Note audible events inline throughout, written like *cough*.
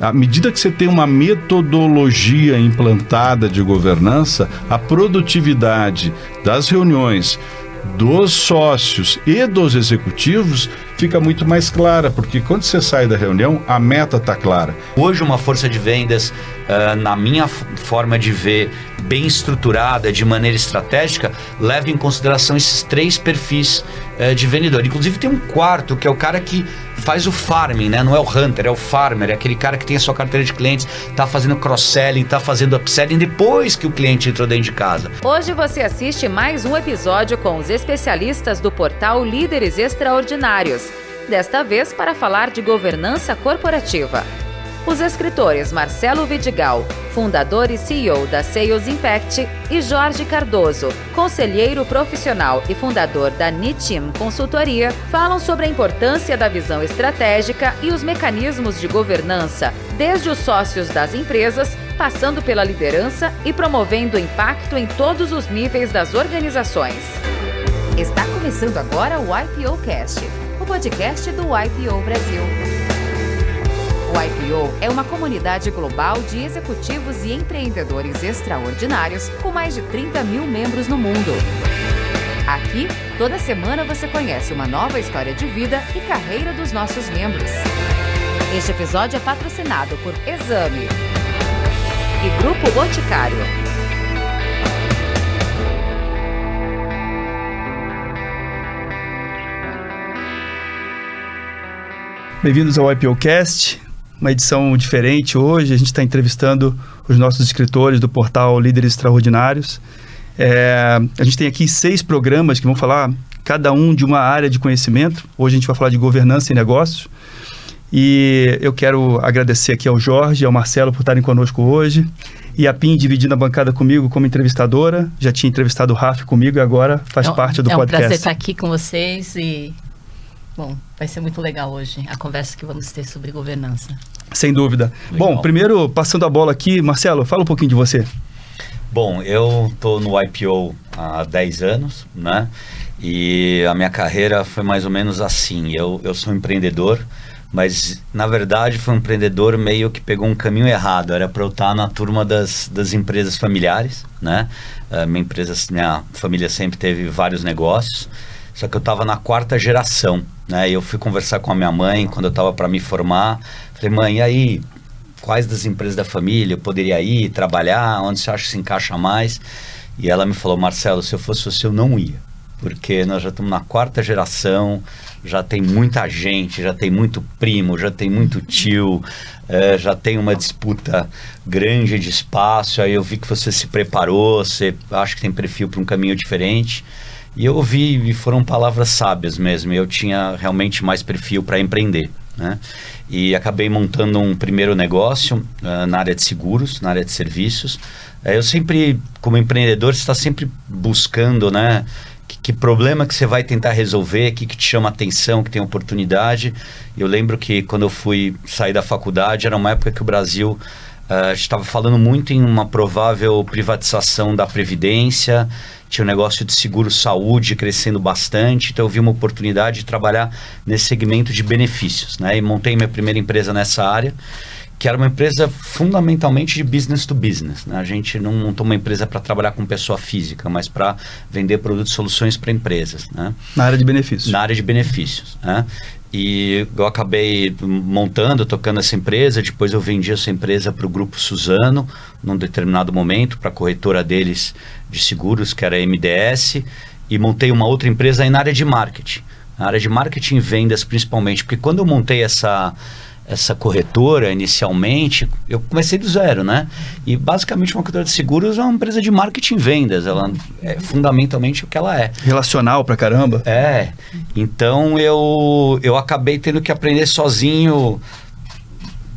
à medida que você tem uma metodologia implantada de governança, a produtividade das reuniões dos sócios e dos executivos fica muito mais clara, porque quando você sai da reunião, a meta está clara. Hoje, uma força de vendas, uh, na minha forma de ver, bem estruturada, de maneira estratégica, leva em consideração esses três perfis uh, de vendedor. Inclusive, tem um quarto, que é o cara que faz o farming, né? Não é o hunter, é o farmer, é aquele cara que tem a sua carteira de clientes, está fazendo cross-selling, está fazendo upselling depois que o cliente entrou dentro de casa. Hoje você assiste mais um episódio com os especialistas do portal Líderes Extraordinários desta vez para falar de governança corporativa. Os escritores Marcelo Vidigal, fundador e CEO da Sales Impact, e Jorge Cardoso, conselheiro profissional e fundador da Nitim Consultoria, falam sobre a importância da visão estratégica e os mecanismos de governança, desde os sócios das empresas, passando pela liderança e promovendo impacto em todos os níveis das organizações. Está começando agora o IPO Cast o podcast do IPO Brasil. O IPO é uma comunidade global de executivos e empreendedores extraordinários com mais de 30 mil membros no mundo. Aqui, toda semana você conhece uma nova história de vida e carreira dos nossos membros. Este episódio é patrocinado por Exame e Grupo Boticário. Bem-vindos ao IPOcast, uma edição diferente hoje. A gente está entrevistando os nossos escritores do portal Líderes Extraordinários. É, a gente tem aqui seis programas que vão falar cada um de uma área de conhecimento. Hoje a gente vai falar de governança e negócios. E eu quero agradecer aqui ao Jorge e ao Marcelo por estarem conosco hoje. E a PIN dividindo a bancada comigo como entrevistadora. Já tinha entrevistado o Raf comigo e agora faz é parte do é um podcast. É um prazer estar aqui com vocês e Bom, vai ser muito legal hoje a conversa que vamos ter sobre governança. Sem dúvida. Legal. Bom, primeiro, passando a bola aqui, Marcelo, fala um pouquinho de você. Bom, eu estou no IPO há 10 anos, né? E a minha carreira foi mais ou menos assim. Eu, eu sou empreendedor, mas na verdade foi um empreendedor meio que pegou um caminho errado. Era para eu estar na turma das, das empresas familiares, né? A minha empresa, minha família sempre teve vários negócios. Só que eu estava na quarta geração, né? Eu fui conversar com a minha mãe quando eu estava para me formar. Falei, mãe, e aí? Quais das empresas da família eu poderia ir, trabalhar? Onde você acha que se encaixa mais? E ela me falou, Marcelo, se eu fosse você, eu não ia. Porque nós já estamos na quarta geração, já tem muita gente, já tem muito primo, já tem muito tio, é, já tem uma disputa grande de espaço. Aí eu vi que você se preparou, você acha que tem perfil para um caminho diferente. E eu ouvi, e foram palavras sábias mesmo. Eu tinha realmente mais perfil para empreender. Né? E acabei montando um primeiro negócio uh, na área de seguros, na área de serviços. Uh, eu sempre, como empreendedor, está sempre buscando, né? Que, que, problema que você vai tentar resolver, que, que te chama atenção, que tem oportunidade. Eu lembro que quando eu fui sair da faculdade, era uma época que o Brasil uh, estava falando muito em uma provável privatização da Previdência, tinha um negócio de seguro saúde crescendo bastante, então eu vi uma oportunidade de trabalhar nesse segmento de benefícios, né? E montei minha primeira empresa nessa área, que era uma empresa fundamentalmente de business to business, né? A gente não montou uma empresa para trabalhar com pessoa física, mas para vender produtos e soluções para empresas, né? Na área de benefícios. Na área de benefícios, né? E eu acabei montando, tocando essa empresa. Depois eu vendi essa empresa para o grupo Suzano, num determinado momento, para a corretora deles de seguros, que era a MDS. E montei uma outra empresa aí na área de marketing. Na área de marketing e vendas, principalmente. Porque quando eu montei essa, essa corretora inicialmente, eu comecei do zero, né? E basicamente uma corretora de seguros é uma empresa de marketing e vendas, ela é fundamentalmente o que ela é. Relacional pra caramba. É. Então eu eu acabei tendo que aprender sozinho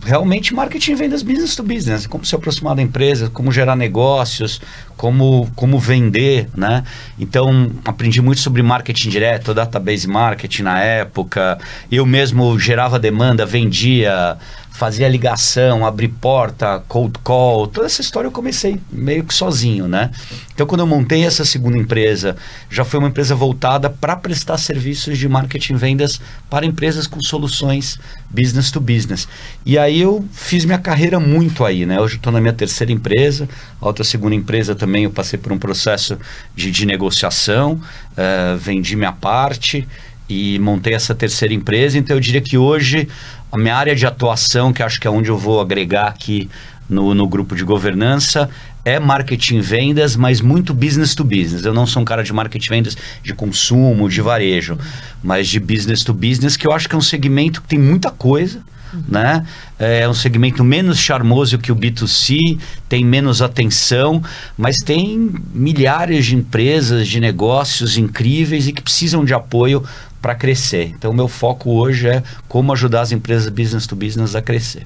realmente marketing e vendas business to business, como se aproximar da empresa, como gerar negócios, como, como vender, né? Então, aprendi muito sobre marketing direto, database marketing na época. Eu mesmo gerava demanda, vendia, fazer a ligação, abrir porta, cold call, toda essa história eu comecei meio que sozinho, né? Então, quando eu montei essa segunda empresa, já foi uma empresa voltada para prestar serviços de marketing e vendas para empresas com soluções business to business. E aí eu fiz minha carreira muito aí, né? Hoje estou na minha terceira empresa, a outra segunda empresa também eu passei por um processo de, de negociação, uh, vendi minha parte e montei essa terceira empresa. Então eu diria que hoje a minha área de atuação, que acho que é onde eu vou agregar aqui no, no grupo de governança, é marketing vendas, mas muito business to business. Eu não sou um cara de marketing vendas de consumo, de varejo, mas de business to business, que eu acho que é um segmento que tem muita coisa. Né? É um segmento menos charmoso que o B2C, tem menos atenção, mas tem milhares de empresas, de negócios incríveis e que precisam de apoio para crescer. Então, o meu foco hoje é como ajudar as empresas business to business a crescer.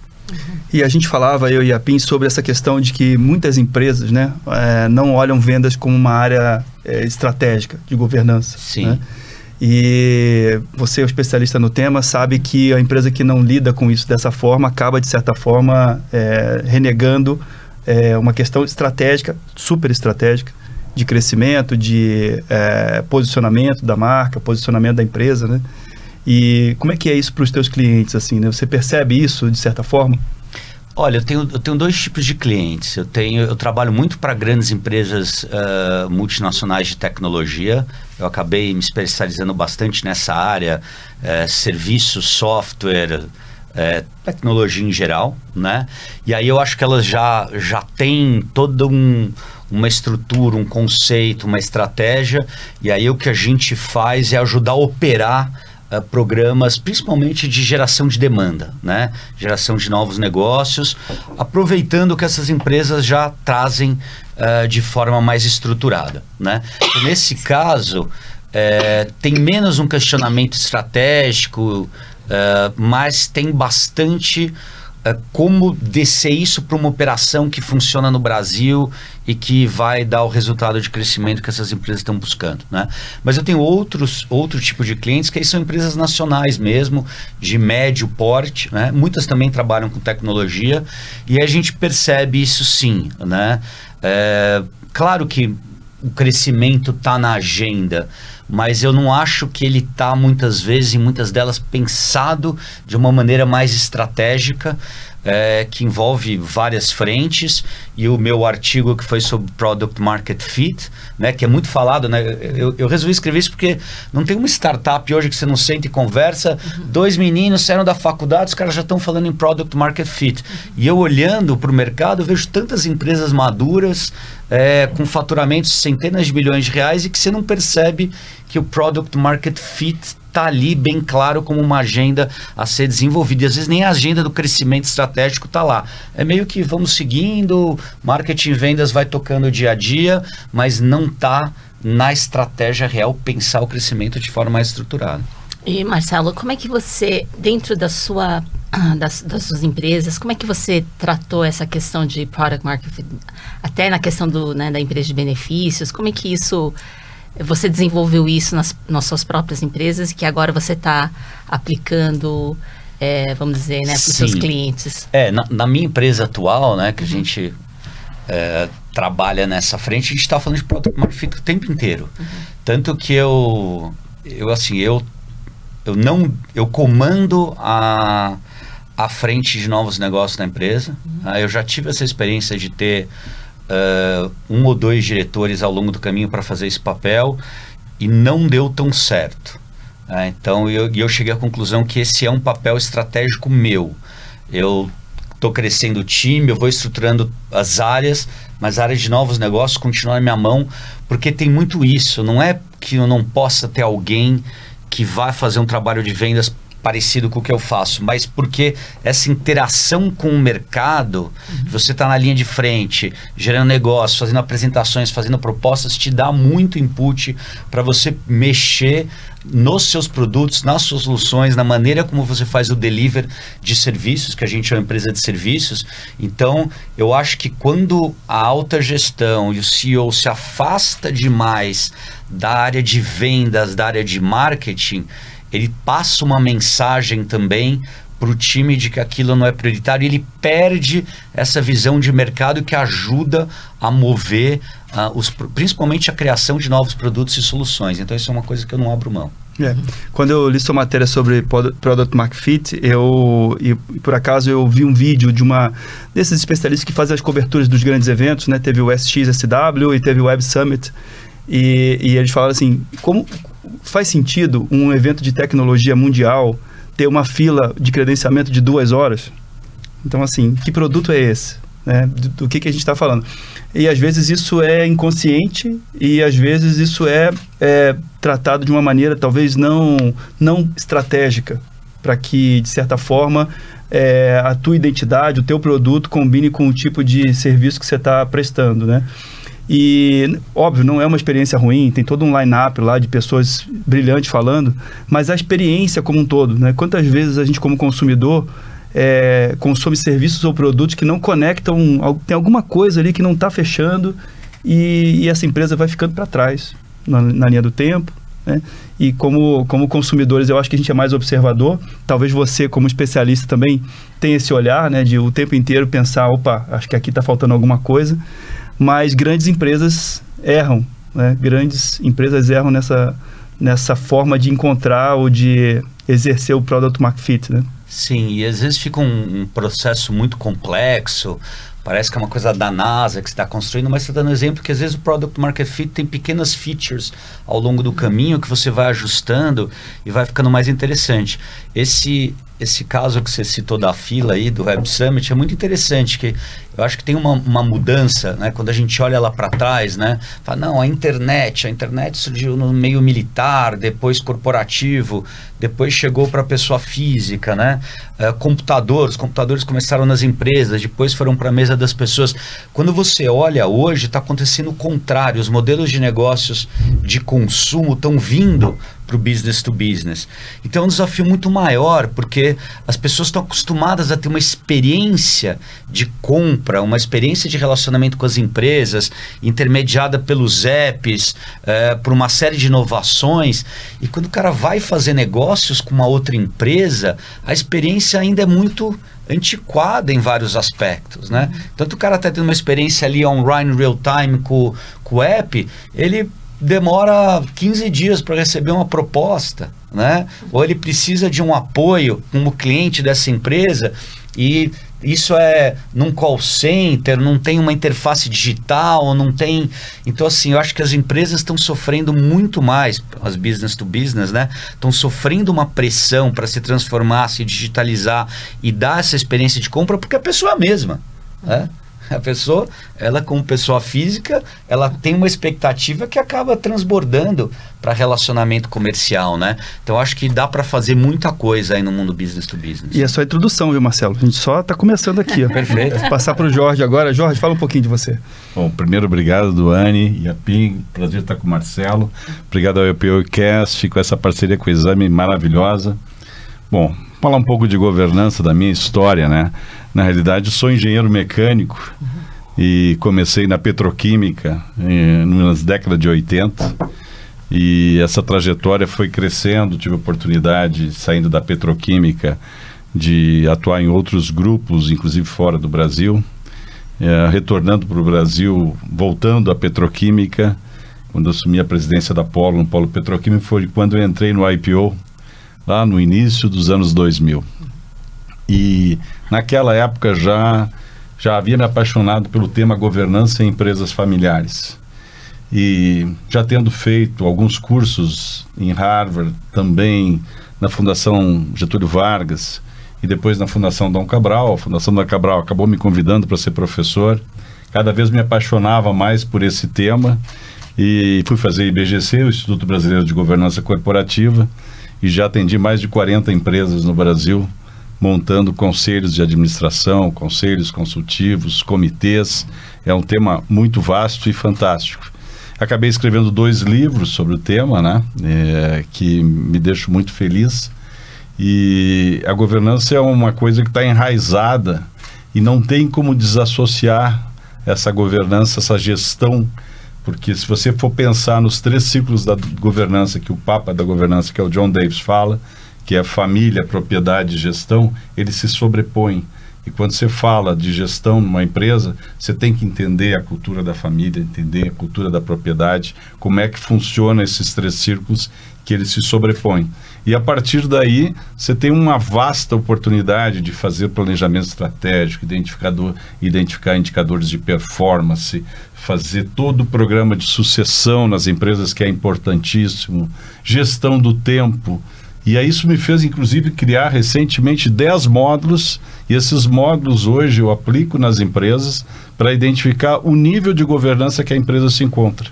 E a gente falava, eu e a PIN, sobre essa questão de que muitas empresas né, é, não olham vendas como uma área é, estratégica de governança. Sim. Né? E você um especialista no tema, sabe que a empresa que não lida com isso dessa forma acaba, de certa forma, é, renegando é, uma questão estratégica, super estratégica, de crescimento, de é, posicionamento da marca, posicionamento da empresa, né? E como é que é isso para os teus clientes, assim, né? Você percebe isso de certa forma? Olha, eu tenho, eu tenho dois tipos de clientes. Eu tenho, eu trabalho muito para grandes empresas uh, multinacionais de tecnologia. Eu acabei me especializando bastante nessa área, uh, serviços, software, tecnologia em geral, né? E aí eu acho que elas já já têm todo um uma estrutura, um conceito, uma estratégia. E aí o que a gente faz é ajudar a operar uh, programas, principalmente de geração de demanda, né? Geração de novos negócios, aproveitando que essas empresas já trazem uh, de forma mais estruturada, né? Então, nesse caso, é, tem menos um questionamento estratégico, uh, mas tem bastante uh, como descer isso para uma operação que funciona no Brasil e que vai dar o resultado de crescimento que essas empresas estão buscando, né? Mas eu tenho outros outro tipo de clientes que aí são empresas nacionais mesmo, de médio porte, né? Muitas também trabalham com tecnologia e a gente percebe isso sim, né? É, claro que o crescimento está na agenda, mas eu não acho que ele está muitas vezes, em muitas delas, pensado de uma maneira mais estratégica é, que envolve várias frentes e o meu artigo que foi sobre Product Market Fit, né, que é muito falado, né, eu, eu resolvi escrever isso porque não tem uma startup hoje que você não sente e conversa, uhum. dois meninos saíram da faculdade, os caras já estão falando em Product Market Fit. Uhum. E eu olhando para o mercado, vejo tantas empresas maduras, é, com faturamentos de centenas de bilhões de reais e que você não percebe que o Product Market Fit está ali bem claro como uma agenda a ser desenvolvida. E às vezes nem a agenda do crescimento estratégico está lá. É meio que vamos seguindo, marketing e vendas vai tocando dia a dia, mas não está na estratégia real pensar o crescimento de forma mais estruturada. E Marcelo, como é que você, dentro da sua das, das suas empresas, como é que você tratou essa questão de product marketing, até na questão do, né, da empresa de benefícios, como é que isso você desenvolveu isso nas, nas suas próprias empresas que agora você está aplicando, é, vamos dizer, né, para os seus clientes? É, na, na, minha empresa atual, né, que uhum. a gente é, trabalha nessa frente, a gente está falando de product marketing o tempo inteiro. Uhum. Tanto que eu, eu assim, eu, eu não, eu comando a à frente de novos negócios na empresa. Uhum. Uh, eu já tive essa experiência de ter uh, um ou dois diretores ao longo do caminho para fazer esse papel e não deu tão certo. Uh, então eu, eu cheguei à conclusão que esse é um papel estratégico meu. Eu estou crescendo o time, eu vou estruturando as áreas, mas a área de novos negócios continua na minha mão, porque tem muito isso. Não é que eu não possa ter alguém que vai fazer um trabalho de vendas parecido com o que eu faço, mas porque essa interação com o mercado, uhum. você está na linha de frente, gerando negócio, fazendo apresentações, fazendo propostas, te dá muito input para você mexer nos seus produtos, nas suas soluções, na maneira como você faz o deliver de serviços, que a gente é uma empresa de serviços. Então, eu acho que quando a alta gestão e o CEO se afasta demais da área de vendas, da área de marketing, ele passa uma mensagem também para o time de que aquilo não é prioritário, ele perde essa visão de mercado que ajuda a mover uh, os, principalmente a criação de novos produtos e soluções. Então isso é uma coisa que eu não abro mão. É. Quando eu li sua matéria sobre Product Market Fit, eu, e, por acaso eu vi um vídeo de uma desses especialistas que fazem as coberturas dos grandes eventos, né? Teve o SXSW e teve o Web Summit. E, e eles falaram assim, como faz sentido um evento de tecnologia mundial ter uma fila de credenciamento de duas horas? Então, assim, que produto é esse? Né? Do, do que, que a gente está falando? E às vezes isso é inconsciente e às vezes isso é, é tratado de uma maneira talvez não, não estratégica, para que, de certa forma, é, a tua identidade, o teu produto combine com o tipo de serviço que você está prestando, né? E, óbvio, não é uma experiência ruim, tem todo um line-up lá de pessoas brilhantes falando, mas a experiência como um todo, né? Quantas vezes a gente, como consumidor, é, consome serviços ou produtos que não conectam, tem alguma coisa ali que não está fechando e, e, essa empresa vai ficando para trás na, na, linha do tempo. Né? E como, como consumidores, eu acho que a gente é mais observador. Talvez você, como especialista, também tenha esse olhar né, de o tempo inteiro pensar: opa, acho que aqui está faltando alguma coisa. Mas grandes empresas erram, né? grandes empresas erram nessa, nessa forma de encontrar ou de exercer o product market fit. Né? Sim, e às vezes fica um, um processo muito complexo, parece que é uma coisa da NASA que está construindo, mas está dando exemplo que às vezes o Product Market Fit tem pequenas features ao longo do caminho que você vai ajustando e vai ficando mais interessante. Esse esse caso que você citou da fila aí do Web Summit é muito interessante, que eu acho que tem uma, uma mudança, né? Quando a gente olha lá para trás, né? Fala, não, a internet, a internet surgiu no meio militar, depois corporativo, depois chegou para a pessoa física, né? É, computadores, computadores começaram nas empresas, depois foram para a mesa das pessoas. Quando você olha hoje, está acontecendo o contrário, os modelos de negócios de consumo estão vindo para o business to business. Então é um desafio muito maior, porque as pessoas estão acostumadas a ter uma experiência de compra, uma experiência de relacionamento com as empresas, intermediada pelos apps, é, por uma série de inovações. E quando o cara vai fazer negócios com uma outra empresa, a experiência ainda é muito antiquada em vários aspectos, né? Tanto o cara está tendo uma experiência ali online real time com, com o app, ele demora 15 dias para receber uma proposta, né? Ou ele precisa de um apoio como cliente dessa empresa e isso é num call center, não tem uma interface digital, não tem. Então, assim, eu acho que as empresas estão sofrendo muito mais, as business to business, né? Estão sofrendo uma pressão para se transformar, se digitalizar e dar essa experiência de compra, porque a pessoa é a mesma. Né? A pessoa, ela como pessoa física, ela tem uma expectativa que acaba transbordando para relacionamento comercial, né? Então acho que dá para fazer muita coisa aí no mundo business to business. E é só a introdução, viu, Marcelo? A gente só está começando aqui. Ó. *laughs* Perfeito. Vou passar para o Jorge agora. Jorge, fala um pouquinho de você. Bom, primeiro, obrigado, Duane e a PIN. Prazer estar com o Marcelo. Obrigado ao EPOcast com essa parceria com o Exame maravilhosa. Bom, falar um pouco de governança da minha história, né? Na realidade, sou engenheiro mecânico uhum. e comecei na petroquímica eh, nas décadas de 80. E essa trajetória foi crescendo, tive oportunidade, saindo da petroquímica, de atuar em outros grupos, inclusive fora do Brasil. Eh, retornando para o Brasil, voltando à petroquímica, quando assumi a presidência da Polo, no Polo Petroquímico, foi quando eu entrei no IPO, lá no início dos anos 2000. E naquela época já já havia me apaixonado pelo tema governança em empresas familiares. E já tendo feito alguns cursos em Harvard, também na Fundação Getúlio Vargas e depois na Fundação Dom Cabral, a Fundação Dom Cabral acabou me convidando para ser professor. Cada vez me apaixonava mais por esse tema e fui fazer IBGC, o Instituto Brasileiro de Governança Corporativa, e já atendi mais de 40 empresas no Brasil, montando conselhos de administração, conselhos consultivos, comitês. É um tema muito vasto e fantástico. Acabei escrevendo dois livros sobre o tema, né? É, que me deixo muito feliz. E a governança é uma coisa que está enraizada e não tem como desassociar essa governança, essa gestão porque se você for pensar nos três ciclos da governança que o Papa da governança, que é o John Davis, fala, que é família, propriedade e gestão, eles se sobrepõem. E quando você fala de gestão numa empresa, você tem que entender a cultura da família, entender a cultura da propriedade, como é que funciona esses três círculos que eles se sobrepõem. E a partir daí, você tem uma vasta oportunidade de fazer planejamento estratégico, identificador, identificar indicadores de performance, fazer todo o programa de sucessão nas empresas, que é importantíssimo, gestão do tempo. E aí isso me fez, inclusive, criar recentemente 10 módulos, e esses módulos hoje eu aplico nas empresas para identificar o nível de governança que a empresa se encontra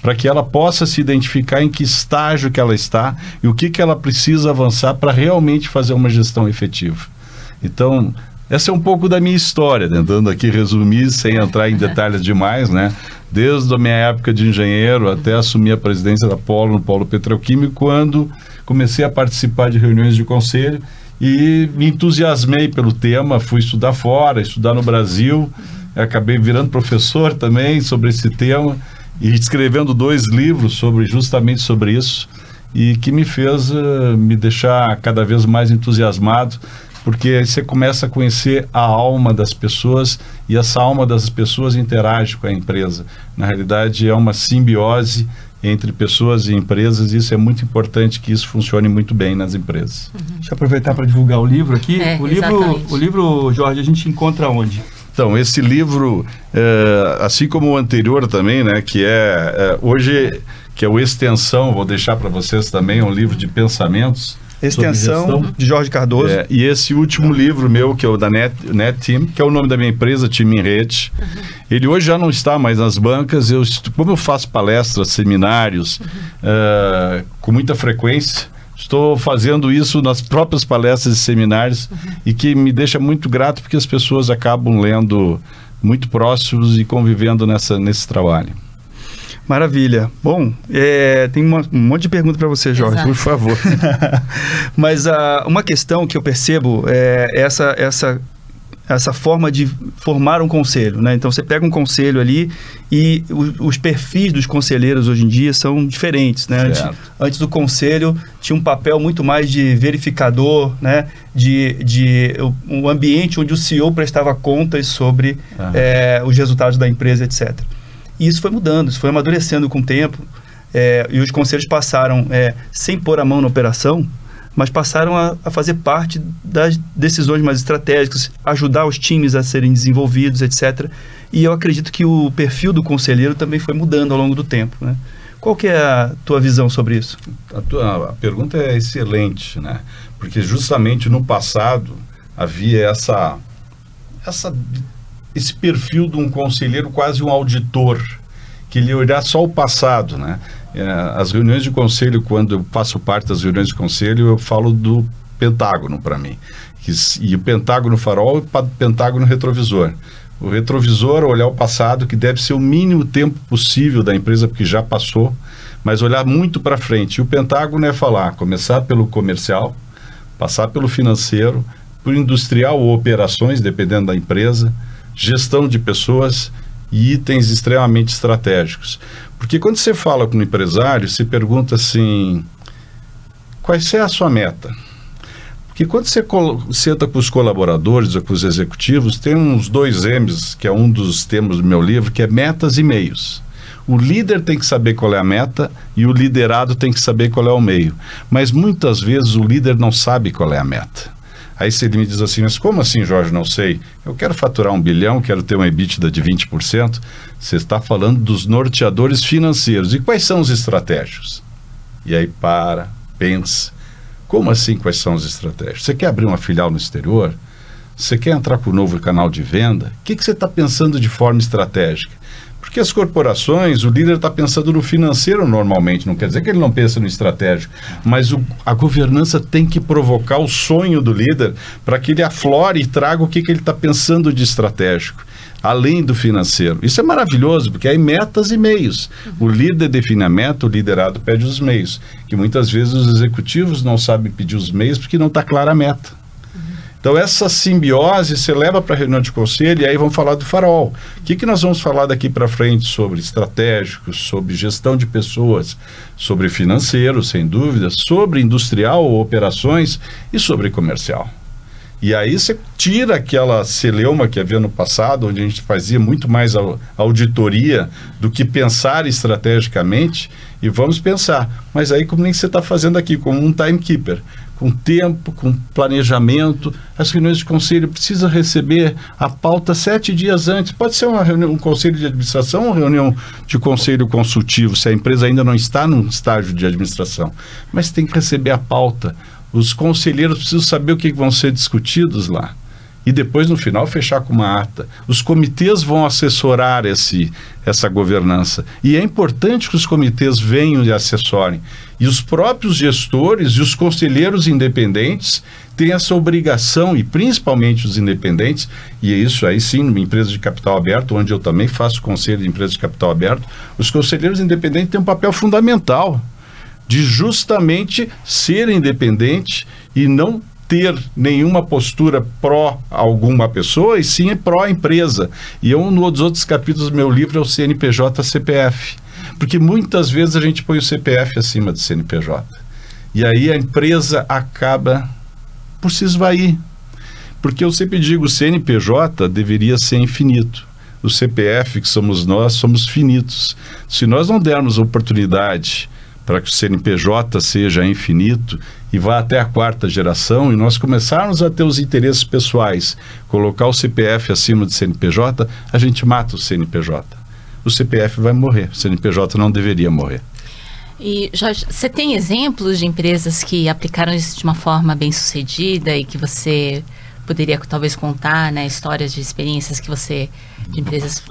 para que ela possa se identificar em que estágio que ela está e o que, que ela precisa avançar para realmente fazer uma gestão efetiva. Então, essa é um pouco da minha história, tentando aqui resumir sem entrar em detalhes demais, né? Desde a minha época de engenheiro até assumir a presidência da Polo no Polo Petroquímico, quando comecei a participar de reuniões de conselho e me entusiasmei pelo tema, fui estudar fora, estudar no Brasil, acabei virando professor também sobre esse tema e escrevendo dois livros sobre justamente sobre isso e que me fez uh, me deixar cada vez mais entusiasmado porque aí você começa a conhecer a alma das pessoas e essa alma das pessoas interage com a empresa. Na realidade, é uma simbiose entre pessoas e empresas e isso é muito importante que isso funcione muito bem nas empresas. Uhum. Deixa eu aproveitar para divulgar o livro aqui. É, o livro, o livro, Jorge, a gente encontra onde? Então, esse livro, é, assim como o anterior também, né, que é, é hoje, que é o Extensão, vou deixar para vocês também, é um livro de pensamentos. Extensão de Jorge Cardoso. É, e esse último livro meu, que é o da Net, Net Team, que é o nome da minha empresa, Time em Rede, uhum. ele hoje já não está mais nas bancas. Eu, como eu faço palestras, seminários, uhum. uh, com muita frequência, Estou fazendo isso nas próprias palestras e seminários uhum. e que me deixa muito grato porque as pessoas acabam lendo muito próximos e convivendo nessa, nesse trabalho. Maravilha. Bom, é, tem uma, um monte de pergunta para você, Jorge, Exato. por favor. *laughs* Mas uh, uma questão que eu percebo é essa, essa essa forma de formar um conselho, né? Então você pega um conselho ali e o, os perfis dos conselheiros hoje em dia são diferentes, né? Antes, antes, do conselho tinha um papel muito mais de verificador, né? De, de um ambiente onde o CEO prestava contas sobre uhum. é, os resultados da empresa, etc. E isso foi mudando, isso foi amadurecendo com o tempo é, e os conselhos passaram, é, sem pôr a mão na operação, mas passaram a, a, fazer parte das decisões mais estratégicas, ajudar os times a serem desenvolvidos, etc. E eu acredito que o perfil do conselheiro também foi mudando ao longo do tempo. Né? Qual que é a tua visão sobre isso? A, tua, a pergunta é excelente, né? Porque justamente no passado havia essa, essa, esse perfil de um conselheiro quase um auditor, que ele olhar só o passado, né? É, as reuniões de conselho, quando eu faço parte das reuniões de conselho, eu falo do pentágono para mim. E o pentágono farol e o pentágono retrovisor. O retrovisor, olhar o passado, que deve ser o mínimo tempo possível da empresa, porque já passou, mas olhar muito para frente. E o pentágono é falar, começar pelo comercial, passar pelo financeiro, por industrial ou operações, dependendo da empresa, gestão de pessoas e itens extremamente estratégicos. Porque quando você fala com um empresário, se pergunta assim: qual é a sua meta? Porque quando você senta com os colaboradores ou com os executivos, tem uns dois M's, que é um dos temas do meu livro, que é metas e meios. O líder tem que saber qual é a meta e o liderado tem que saber qual é o meio. Mas muitas vezes o líder não sabe qual é a meta. Aí você me diz assim, mas como assim, Jorge, não sei? Eu quero faturar um bilhão, quero ter uma EBITDA de 20%. Você está falando dos norteadores financeiros. E quais são os estratégicos? E aí para, pensa. Como assim quais são os estratégicos? Você quer abrir uma filial no exterior? Você quer entrar com um novo canal de venda? O que, que você está pensando de forma estratégica? Porque as corporações, o líder está pensando no financeiro normalmente, não quer dizer que ele não pensa no estratégico, mas o, a governança tem que provocar o sonho do líder para que ele aflore e traga o que, que ele está pensando de estratégico, além do financeiro. Isso é maravilhoso, porque aí metas e meios. O líder define a meta, o liderado pede os meios, que muitas vezes os executivos não sabem pedir os meios porque não está clara a meta. Então, essa simbiose você leva para a reunião de conselho e aí vamos falar do farol. O que, que nós vamos falar daqui para frente sobre estratégicos, sobre gestão de pessoas, sobre financeiro, sem dúvida, sobre industrial ou operações e sobre comercial. E aí você tira aquela celeuma que havia no passado, onde a gente fazia muito mais auditoria do que pensar estrategicamente, e vamos pensar. Mas aí como nem você está fazendo aqui, como um timekeeper com tempo, com planejamento. As reuniões de conselho precisa receber a pauta sete dias antes. Pode ser uma reunião, um conselho de administração ou reunião de conselho consultivo, se a empresa ainda não está num estágio de administração. Mas tem que receber a pauta. Os conselheiros precisam saber o que vão ser discutidos lá. E depois, no final, fechar com uma ata. Os comitês vão assessorar esse, essa governança. E é importante que os comitês venham e assessorem. E os próprios gestores e os conselheiros independentes têm essa obrigação, e principalmente os independentes, e é isso aí sim, numa empresa de capital aberto, onde eu também faço conselho de empresa de capital aberto, os conselheiros independentes têm um papel fundamental de justamente ser independente e não ter nenhuma postura pró alguma pessoa, e sim pró empresa. E um dos outros capítulos do meu livro é o CNPJ CPF. Porque muitas vezes a gente põe o CPF acima do CNPJ. E aí a empresa acaba por se esvair. Porque eu sempre digo, o CNPJ deveria ser infinito. O CPF, que somos nós, somos finitos. Se nós não dermos oportunidade para que o CNPJ seja infinito e vá até a quarta geração e nós começarmos a ter os interesses pessoais, colocar o CPF acima do CNPJ, a gente mata o CNPJ o CPF vai morrer. O CNPJ não deveria morrer. E Jorge, você tem exemplos de empresas que aplicaram isso de uma forma bem sucedida e que você poderia talvez contar, né, histórias de experiências que você de empresas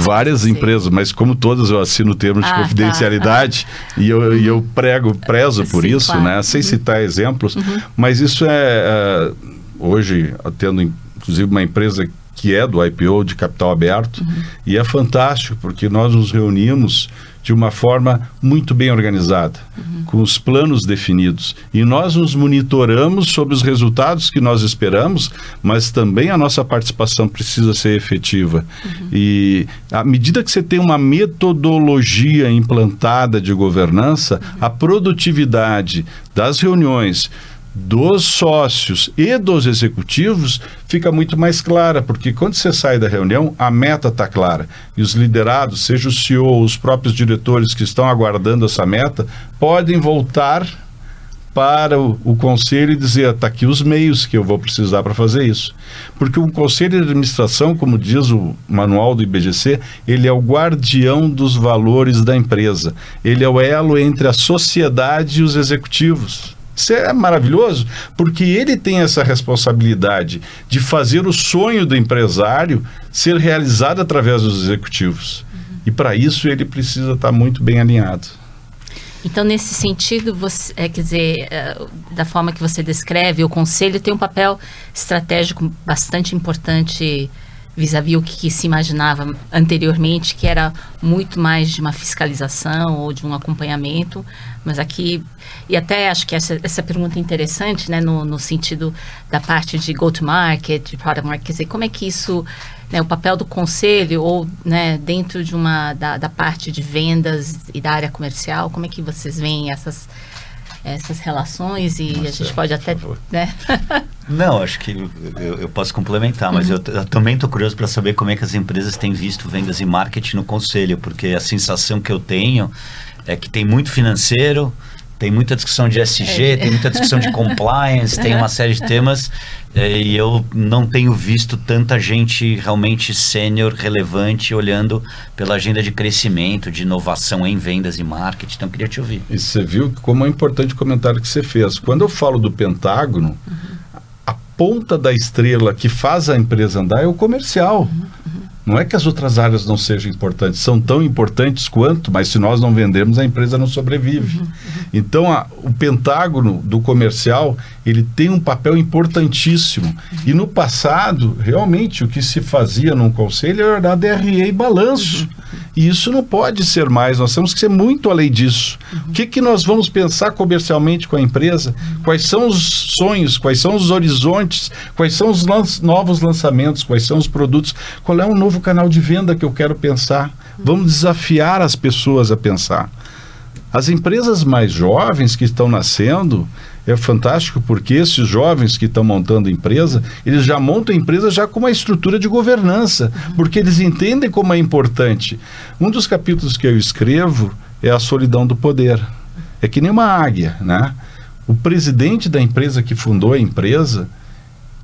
várias você... empresas, mas como todas eu assino termos ah, de tá. confidencialidade tá. *laughs* e, eu, e eu prego prezo por Sim, isso, claro. né, sem uhum. citar exemplos, uhum. mas isso é uh, hoje tendo inclusive uma empresa que é do IPO de capital aberto, uhum. e é fantástico porque nós nos reunimos de uma forma muito bem organizada, uhum. com os planos definidos. E nós nos monitoramos sobre os resultados que nós esperamos, mas também a nossa participação precisa ser efetiva. Uhum. E à medida que você tem uma metodologia implantada de governança, a produtividade das reuniões, dos sócios e dos executivos fica muito mais clara, porque quando você sai da reunião, a meta está clara. E os liderados, seja o CEO, os próprios diretores que estão aguardando essa meta, podem voltar para o, o conselho e dizer: está aqui os meios que eu vou precisar para fazer isso. Porque um conselho de administração, como diz o manual do IBGC, ele é o guardião dos valores da empresa. Ele é o elo entre a sociedade e os executivos. Isso é maravilhoso, porque ele tem essa responsabilidade de fazer o sonho do empresário ser realizado através dos executivos. Uhum. E para isso ele precisa estar muito bem alinhado. Então, nesse sentido, você, é, quer dizer, é, da forma que você descreve, o conselho tem um papel estratégico bastante importante vis-à-vis o que, se imaginava anteriormente, que era muito mais de uma fiscalização ou de um acompanhamento, mas aqui, e até acho que essa, essa pergunta é interessante, né, no, no sentido da parte de go-to-market, de product market, quer dizer, como é que isso, né, o papel do conselho ou, né, dentro de uma, da, da parte de vendas e da área comercial, como é que vocês veem essas essas relações e Nossa, a gente pode até. Né? *laughs* Não, acho que eu, eu posso complementar, mas uhum. eu, eu, também estou curioso para saber como é que as empresas têm visto vendas e marketing no conselho, porque a sensação que eu tenho é que tem muito financeiro, tem muita discussão de SG, é. tem muita discussão de *laughs* compliance, tem uma série de temas é, e eu não tenho visto tanta gente realmente sênior, relevante, olhando pela agenda de crescimento, de inovação em vendas e marketing. Então, queria te ouvir. E você viu como é importante o comentário que você fez. Quando eu falo do Pentágono, uhum. a ponta da estrela que faz a empresa andar é o comercial. Uhum. Não é que as outras áreas não sejam importantes, são tão importantes quanto, mas se nós não vendermos, a empresa não sobrevive. Uhum, uhum. Então, a, o pentágono do comercial, ele tem um papel importantíssimo. Uhum. E no passado, realmente, o que se fazia num conselho era dar DRE e balanço. Uhum, uhum. E isso não pode ser mais, nós temos que ser muito além disso. O que, que nós vamos pensar comercialmente com a empresa? Quais são os sonhos, quais são os horizontes, quais são os lan novos lançamentos, quais são os produtos, qual é o novo canal de venda que eu quero pensar? Vamos desafiar as pessoas a pensar. As empresas mais jovens que estão nascendo, é fantástico porque esses jovens que estão montando empresa, eles já montam a empresa já com uma estrutura de governança, porque eles entendem como é importante. Um dos capítulos que eu escrevo é a solidão do poder. É que nem uma águia, né? O presidente da empresa que fundou a empresa,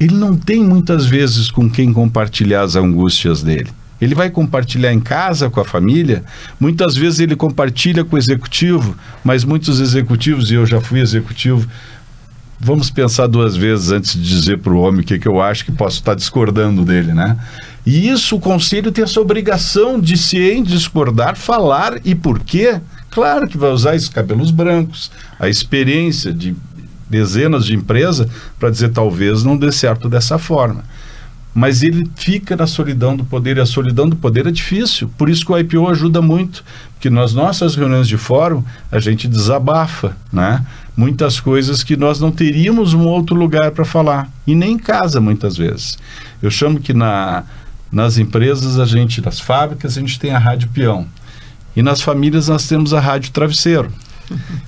ele não tem muitas vezes com quem compartilhar as angústias dele. Ele vai compartilhar em casa com a família. Muitas vezes ele compartilha com o executivo, mas muitos executivos, e eu já fui executivo, vamos pensar duas vezes antes de dizer para o homem o que, que eu acho que posso estar discordando dele, né? E isso o conselho tem essa obrigação de se em discordar, falar e por quê? Claro que vai usar esses cabelos brancos, a experiência de dezenas de empresas para dizer talvez não dê certo dessa forma mas ele fica na solidão do poder e a solidão do poder é difícil. Por isso que o IPO ajuda muito, porque nas nossas reuniões de fórum a gente desabafa, né? Muitas coisas que nós não teríamos um outro lugar para falar e nem em casa muitas vezes. Eu chamo que na nas empresas a gente, nas fábricas a gente tem a rádio peão e nas famílias nós temos a rádio travesseiro.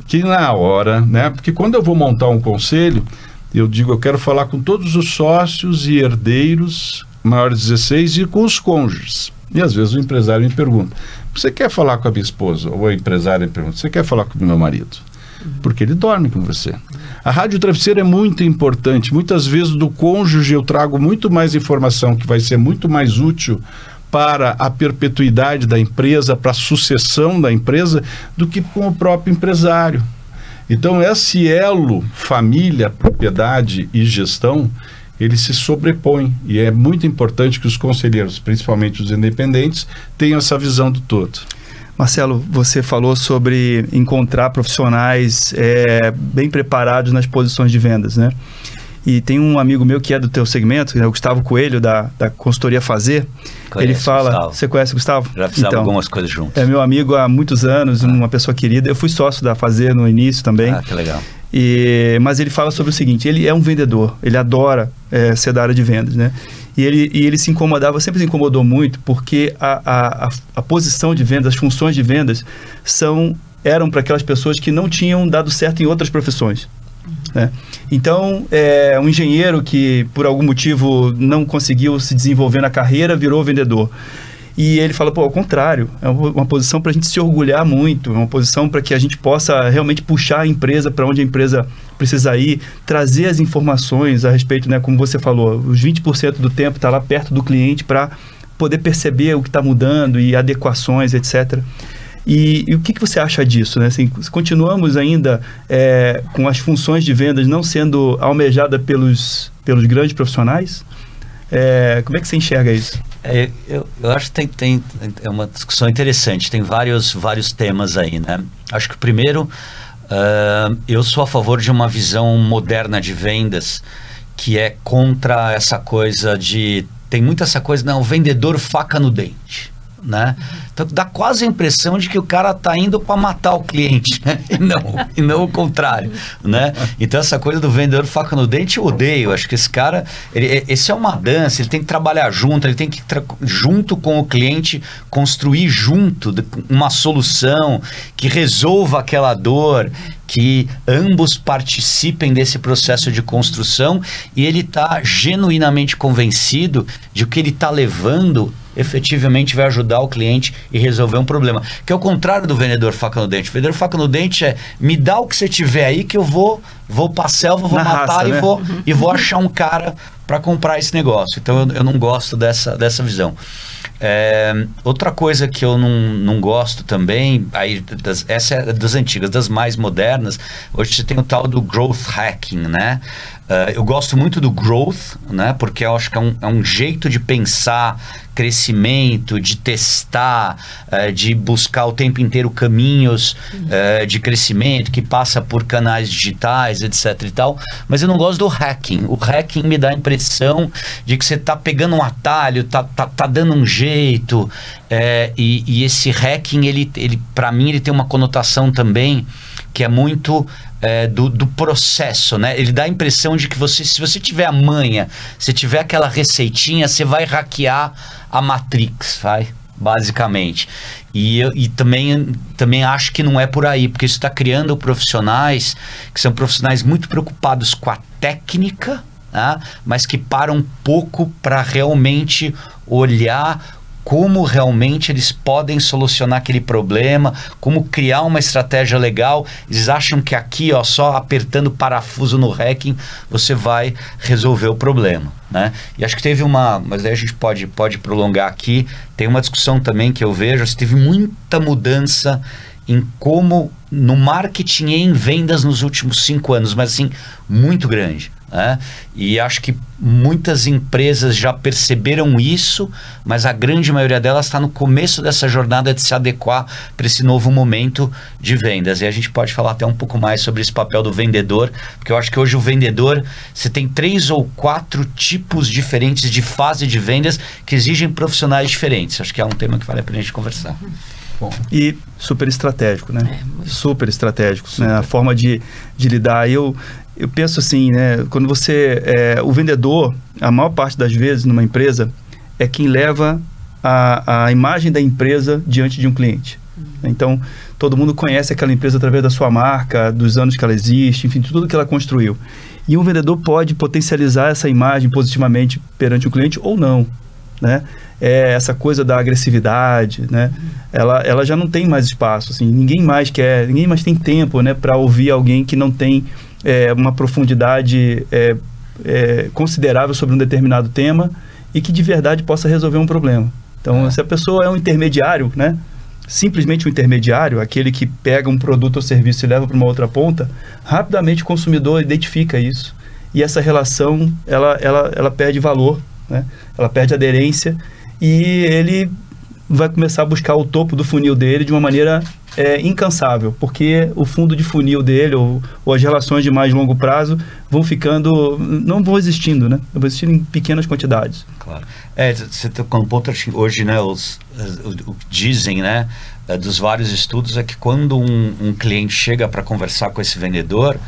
Que na hora, né? Porque quando eu vou montar um conselho eu digo, eu quero falar com todos os sócios e herdeiros maiores de 16 e com os cônjuges. E às vezes o empresário me pergunta: você quer falar com a minha esposa? Ou a empresária me pergunta: você quer falar com o meu marido? Porque ele dorme com você. A rádio travesseiro é muito importante. Muitas vezes do cônjuge eu trago muito mais informação que vai ser muito mais útil para a perpetuidade da empresa, para a sucessão da empresa, do que com o próprio empresário. Então, esse elo família, propriedade e gestão, ele se sobrepõe e é muito importante que os conselheiros, principalmente os independentes, tenham essa visão do todo. Marcelo, você falou sobre encontrar profissionais é, bem preparados nas posições de vendas, né? E tem um amigo meu que é do teu segmento, é o Gustavo Coelho, da, da consultoria Fazer. Conheço, ele fala. Gustavo. Você conhece o Gustavo? Já fizemos então, algumas coisas juntos. É meu amigo há muitos anos, ah. uma pessoa querida. Eu fui sócio da Fazer no início também. Ah, que legal. E, mas ele fala sobre o seguinte: ele é um vendedor, ele adora é, ser da área de vendas, né? E ele, e ele se incomodava, sempre se incomodou muito, porque a, a, a, a posição de vendas, as funções de vendas, são eram para aquelas pessoas que não tinham dado certo em outras profissões. Né? Então, é, um engenheiro que por algum motivo não conseguiu se desenvolver na carreira virou vendedor. E ele fala, pô, ao contrário, é uma posição para a gente se orgulhar muito, é uma posição para que a gente possa realmente puxar a empresa para onde a empresa precisa ir, trazer as informações a respeito, né, como você falou, os 20% do tempo está lá perto do cliente para poder perceber o que está mudando e adequações, etc. E, e, o que, que você acha disso? Né? Assim, continuamos ainda é, com as funções de vendas não sendo almejadas pelos, pelos grandes profissionais? É, como é que você enxerga isso? É, eu, eu, acho que tem, tem, é uma discussão interessante, tem vários, vários temas aí, né? Acho que o primeiro, uh, eu sou a favor de uma visão moderna de vendas que é contra essa coisa de... Tem muito essa coisa, não, vendedor faca no dente né? Então dá quase a impressão de que o cara tá indo para matar o cliente, né? E não, e não o contrário, né? Então essa coisa do vendedor faca no dente eu odeio. Acho que esse cara, ele, esse é uma dança, ele tem que trabalhar junto, ele tem que junto com o cliente construir junto uma solução que resolva aquela dor, que ambos participem desse processo de construção e ele está genuinamente convencido de que ele está levando efetivamente vai ajudar o cliente e resolver um problema. Que é o contrário do vendedor faca no dente. O vendedor faca no dente é me dá o que você tiver aí que eu vou vou para selva, vou Na matar raça, e, né? vou, e vou achar um cara para comprar esse negócio. Então eu, eu não gosto dessa, dessa visão. É, outra coisa que eu não, não gosto também, aí das, essa é das antigas, das mais modernas, hoje você tem o tal do growth hacking, né? Uh, eu gosto muito do growth, né? Porque eu acho que é um, é um jeito de pensar crescimento, de testar, uh, de buscar o tempo inteiro caminhos uh, de crescimento que passa por canais digitais, etc e tal. Mas eu não gosto do hacking. O hacking me dá a impressão de que você está pegando um atalho, tá, tá, tá dando um jeito. É, e, e, esse hacking, ele, ele para mim, ele tem uma conotação também que é muito é, do, do, processo, né? Ele dá a impressão de que você, se você tiver a manha, se tiver aquela receitinha, você vai hackear a Matrix, vai? Basicamente. E, eu, e também, também acho que não é por aí, porque isso está criando profissionais que são profissionais muito preocupados com a técnica, né? mas que param um pouco para realmente olhar como realmente eles podem solucionar aquele problema, como criar uma estratégia legal. Eles acham que aqui, ó, só apertando parafuso no hacking, você vai resolver o problema. Né? E acho que teve uma, mas aí a gente pode, pode prolongar aqui. Tem uma discussão também que eu vejo, teve muita mudança em como no marketing e em vendas nos últimos cinco anos, mas assim, muito grande. Né? E acho que muitas empresas já perceberam isso, mas a grande maioria delas está no começo dessa jornada de se adequar para esse novo momento de vendas. E a gente pode falar até um pouco mais sobre esse papel do vendedor, porque eu acho que hoje o vendedor, você tem três ou quatro tipos diferentes de fase de vendas que exigem profissionais diferentes. Acho que é um tema que vale a pena a gente conversar. Bom. E super estratégico, né? É, super estratégico, super. Né? A forma de, de lidar. Eu, eu penso assim, né? Quando você. É, o vendedor, a maior parte das vezes numa empresa, é quem leva a, a imagem da empresa diante de um cliente. Uhum. Então, todo mundo conhece aquela empresa através da sua marca, dos anos que ela existe, enfim, tudo que ela construiu. E um vendedor pode potencializar essa imagem positivamente perante o cliente ou não, né? É essa coisa da agressividade, né? Uhum. Ela, ela já não tem mais espaço, assim, ninguém mais quer, ninguém mais tem tempo, né, para ouvir alguém que não tem é, uma profundidade é, é, considerável sobre um determinado tema e que de verdade possa resolver um problema. Então, é. se a pessoa é um intermediário, né? simplesmente um intermediário, aquele que pega um produto ou serviço e leva para uma outra ponta, rapidamente o consumidor identifica isso. E essa relação, ela, ela, ela perde valor, né? ela perde aderência e ele vai começar a buscar o topo do funil dele de uma maneira é, incansável, porque o fundo de funil dele ou, ou, as relações de mais longo prazo vão ficando, não vão existindo, né? Vão existindo em pequenas quantidades. Claro. É, você com um ponto hoje, né? Os, o, dizem, né? É, dos vários estudos é que quando um, um cliente chega para conversar com esse vendedor,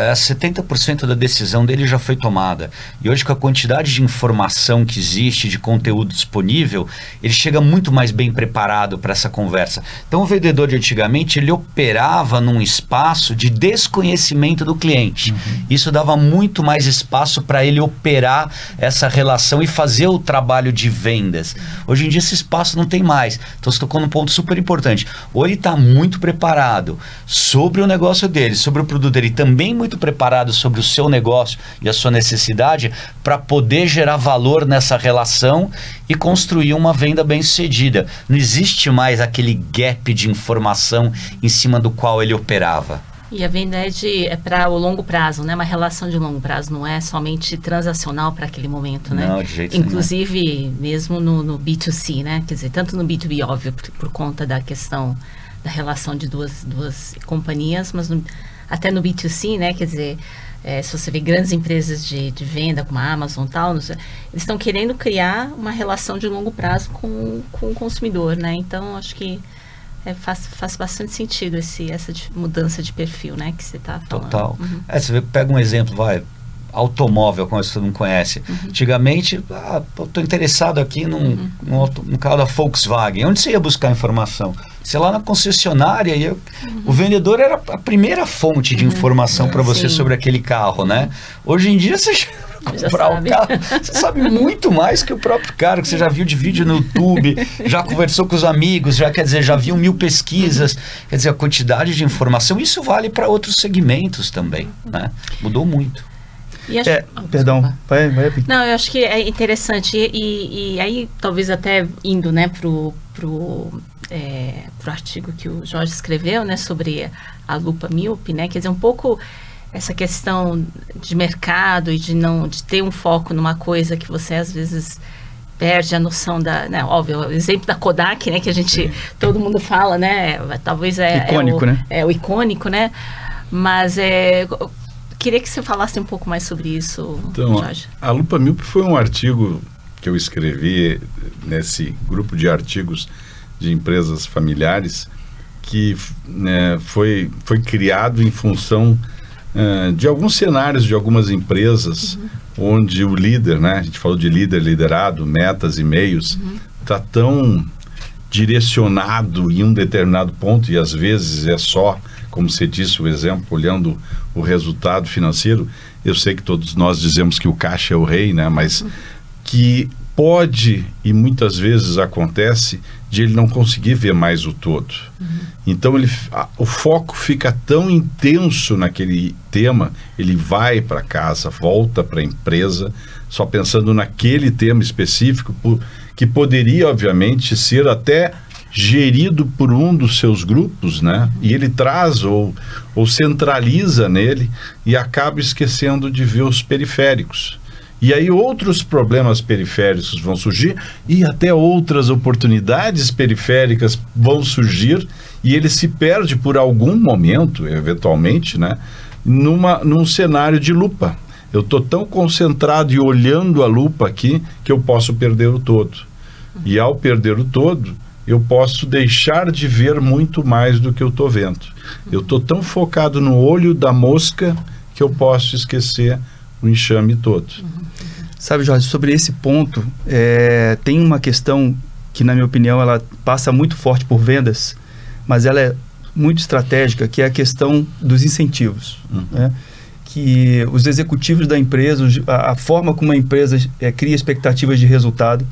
é, 70% da decisão dele já foi tomada. E hoje, com a quantidade de informação que existe, de conteúdo disponível, ele chega muito mais bem preparado para essa conversa. Então, o vendedor de antigamente, ele operava num espaço de desconhecimento do cliente. Uhum. Isso dava muito mais espaço para ele operar essa relação e fazer o trabalho de vendas. Hoje em dia, esse espaço não tem mais. Então, você tocou num ponto super importante. Ou ele está muito preparado sobre o negócio dele, sobre o produto dele, também muito muito preparado sobre o seu negócio e a sua necessidade para poder gerar valor nessa relação e construir uma venda bem sucedida. Não existe mais aquele gap de informação em cima do qual ele operava. E a venda é, de, é para o longo prazo, né? Uma relação de longo prazo, não é somente transacional para aquele momento, né? Não, de jeito Inclusive, nenhum. mesmo no, no, B2C, né? Quer dizer, tanto no B2B, óbvio, por, por conta da questão da relação de duas, duas companhias, mas no, até no B2C, né? Quer dizer, é, se você vê grandes empresas de, de venda, como a Amazon e tal, eles estão querendo criar uma relação de longo prazo com, com o consumidor, né? Então, acho que é, faz, faz bastante sentido esse, essa mudança de perfil, né? Que você está falando. Total. Uhum. É, você pega um exemplo, vai, automóvel, como você não conhece. Uhum. Antigamente, ah, estou interessado aqui num, uhum. num, num, carro da Volkswagen. Onde você ia buscar informação? Sei lá na concessionária. Eu, uhum. O vendedor era a primeira fonte de uhum. informação para você Sim. sobre aquele carro, né? Hoje em dia você *laughs* comprar o carro, você sabe muito mais que o próprio cara, que você já viu de vídeo no YouTube, *laughs* já conversou com os amigos, já quer dizer, já viu mil pesquisas, quer dizer, a quantidade de informação, isso vale para outros segmentos também, né? Mudou muito. Acho... É, perdão, vai, vai. Não, eu acho que é interessante e, e, e aí talvez até indo, né, pro, pro, é, pro artigo que o Jorge escreveu, né, sobre a lupa míope, né, quer dizer, um pouco essa questão de mercado e de não de ter um foco numa coisa que você às vezes perde a noção da, né, óbvio, o exemplo da Kodak, né, que a gente Sim. todo mundo fala, né, talvez é, é icônico, é o, né? É o icônico, né? Mas é queria que você falasse um pouco mais sobre isso, então, Jorge. A Lupa Milp foi um artigo que eu escrevi nesse grupo de artigos de empresas familiares que né, foi, foi criado em função uh, de alguns cenários de algumas empresas uhum. onde o líder, né, a gente falou de líder, liderado, metas e meios, está uhum. tão direcionado em um determinado ponto e às vezes é só, como você disse, o exemplo, olhando o resultado financeiro. Eu sei que todos nós dizemos que o caixa é o rei, né, mas que pode e muitas vezes acontece de ele não conseguir ver mais o todo. Uhum. Então ele, a, o foco fica tão intenso naquele tema, ele vai para casa, volta para a empresa, só pensando naquele tema específico, por, que poderia, obviamente, ser até gerido por um dos seus grupos, né? E ele traz ou, ou centraliza nele e acaba esquecendo de ver os periféricos. E aí outros problemas periféricos vão surgir e até outras oportunidades periféricas vão surgir e ele se perde por algum momento, eventualmente, né, numa, num cenário de lupa. Eu estou tão concentrado e olhando a lupa aqui que eu posso perder o todo. E ao perder o todo, eu posso deixar de ver muito mais do que eu estou vendo. Eu estou tão focado no olho da mosca que eu posso esquecer o enxame todo. Sabe, Jorge, sobre esse ponto, é, tem uma questão que, na minha opinião, ela passa muito forte por vendas, mas ela é muito estratégica, que é a questão dos incentivos. Uhum. Né? Que os executivos da empresa, a, a forma como a empresa é, cria expectativas de resultado,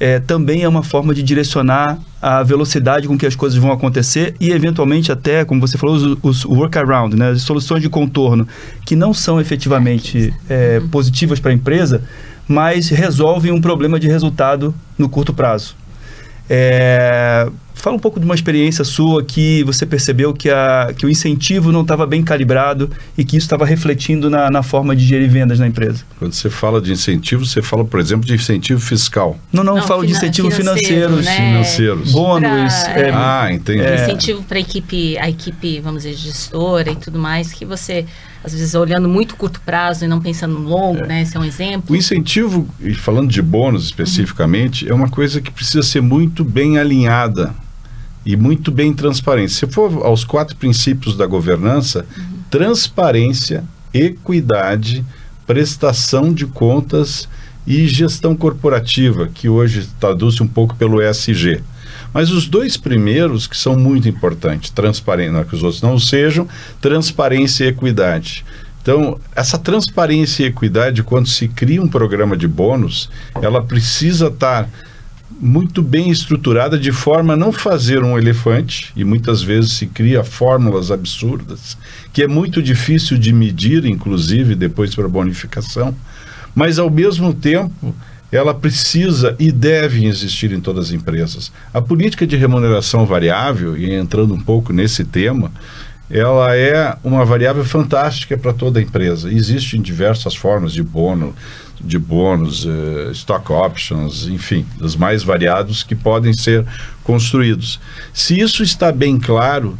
é, também é uma forma de direcionar a velocidade com que as coisas vão acontecer e, eventualmente, até, como você falou, os, os workaround, né, as soluções de contorno, que não são efetivamente é, positivas para a empresa, mas resolvem um problema de resultado no curto prazo. É, fala um pouco de uma experiência sua que você percebeu que, a, que o incentivo não estava bem calibrado e que isso estava refletindo na, na, forma de gerir vendas na empresa. Quando você fala de incentivo, você fala, por exemplo, de incentivo fiscal. Não, não, não falo de incentivo financeiro, financeiros. Né? Financeiros. Bônus. Pra, é, ah, entendi. É, incentivo para a equipe, a equipe, vamos dizer, gestora e tudo mais, que você às vezes olhando muito curto prazo e não pensando no longo, é. né? Esse é um exemplo. O incentivo, e falando de bônus especificamente, uhum. é uma coisa que precisa ser muito bem alinhada e muito bem transparente. Se for aos quatro princípios da governança, uhum. transparência, equidade, prestação de contas e gestão corporativa, que hoje traduz um pouco pelo ESG. Mas os dois primeiros, que são muito importantes, transparência, não é que os outros não sejam, transparência e equidade. Então, essa transparência e equidade, quando se cria um programa de bônus, ela precisa estar muito bem estruturada de forma a não fazer um elefante, e muitas vezes se cria fórmulas absurdas, que é muito difícil de medir, inclusive, depois para bonificação, mas ao mesmo tempo ela precisa e deve existir em todas as empresas. A política de remuneração variável, e entrando um pouco nesse tema, ela é uma variável fantástica para toda empresa. Existem diversas formas de bônus, de bônus, uh, stock options, enfim, dos mais variados que podem ser construídos. Se isso está bem claro,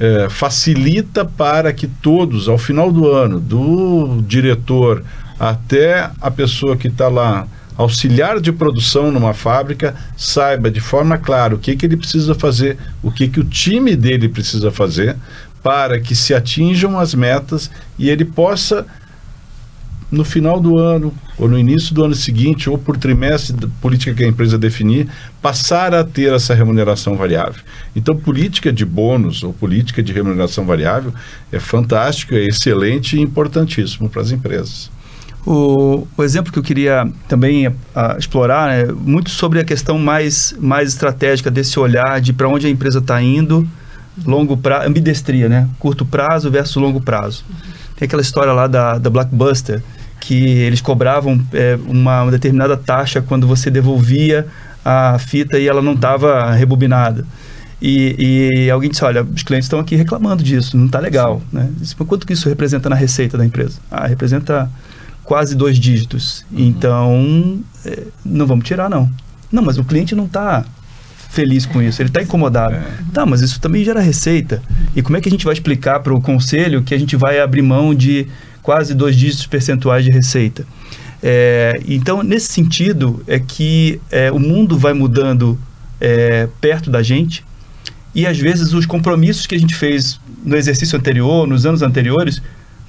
uh, facilita para que todos, ao final do ano, do diretor até a pessoa que está lá auxiliar de produção numa fábrica saiba de forma clara o que, que ele precisa fazer, o que, que o time dele precisa fazer para que se atinjam as metas e ele possa no final do ano ou no início do ano seguinte ou por trimestre da política que a empresa definir passar a ter essa remuneração variável. Então política de bônus ou política de remuneração variável é fantástico, é excelente e importantíssimo para as empresas. O, o, exemplo que eu queria também a, explorar é muito sobre a questão mais, mais estratégica desse olhar de para onde a empresa está indo, longo prazo, ambidestria, né? Curto prazo versus longo prazo. Tem aquela história lá da, da Blockbuster, que eles cobravam é, uma, uma determinada taxa quando você devolvia a fita e ela não estava rebobinada. E, e alguém disse, olha, os clientes estão aqui reclamando disso, não está legal. Né? Disse, quanto que isso representa na receita da empresa? Ah, representa quase dois dígitos. Uhum. Então, é, não vamos tirar, não. Não, mas o cliente não está feliz com isso, ele está incomodado. É. Tá, mas isso também gera receita. E como é que a gente vai explicar para o conselho que a gente vai abrir mão de quase dois dígitos percentuais de receita? É, então, nesse sentido, é que é, o mundo vai mudando é, perto da gente e, às vezes, os compromissos que a gente fez no exercício anterior, nos anos anteriores,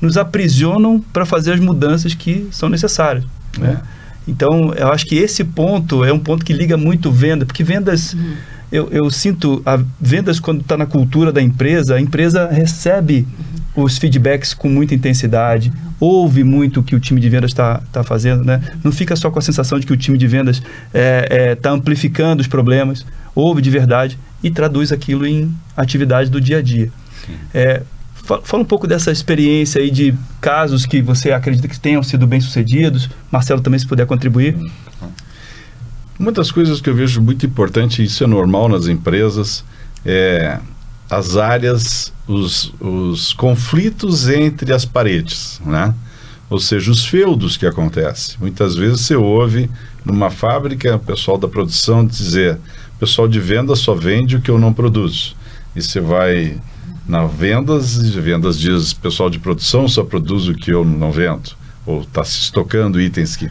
nos aprisionam para fazer as mudanças que são necessárias. Né? É. Então, eu acho que esse ponto é um ponto que liga muito venda, porque vendas, uhum. eu, eu, sinto, a vendas quando está na cultura da empresa, a empresa recebe uhum. os feedbacks com muita intensidade, uhum. ouve muito o que o time de vendas está tá fazendo, né? não fica só com a sensação de que o time de vendas está é, é, tá amplificando os problemas, ouve de verdade e traduz aquilo em atividade do dia a dia. É, Fala um pouco dessa experiência aí de casos que você acredita que tenham sido bem sucedidos. Marcelo também se puder contribuir. Uma das coisas que eu vejo muito importante, isso é normal nas empresas, é as áreas, os, os conflitos entre as paredes, né? Ou seja, os feudos que acontecem. Muitas vezes você ouve numa fábrica o pessoal da produção dizer: o pessoal de venda só vende o que eu não produzo. E você vai na vendas, vendas diz pessoal de produção só produz o que eu não vendo, ou está se estocando itens que.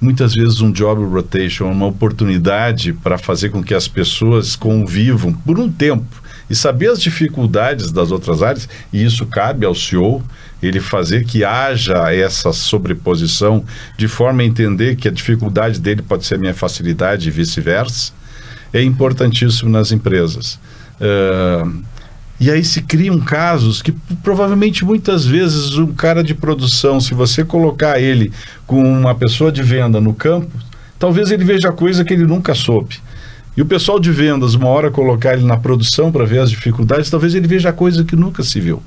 Muitas vezes um job rotation é uma oportunidade para fazer com que as pessoas convivam por um tempo e saber as dificuldades das outras áreas, e isso cabe ao CEO, ele fazer que haja essa sobreposição de forma a entender que a dificuldade dele pode ser minha facilidade e vice-versa, é importantíssimo nas empresas. Uh, e aí se criam casos que provavelmente muitas vezes um cara de produção, se você colocar ele com uma pessoa de venda no campo, talvez ele veja coisa que ele nunca soube. E o pessoal de vendas, uma hora colocar ele na produção para ver as dificuldades, talvez ele veja coisa que nunca se viu.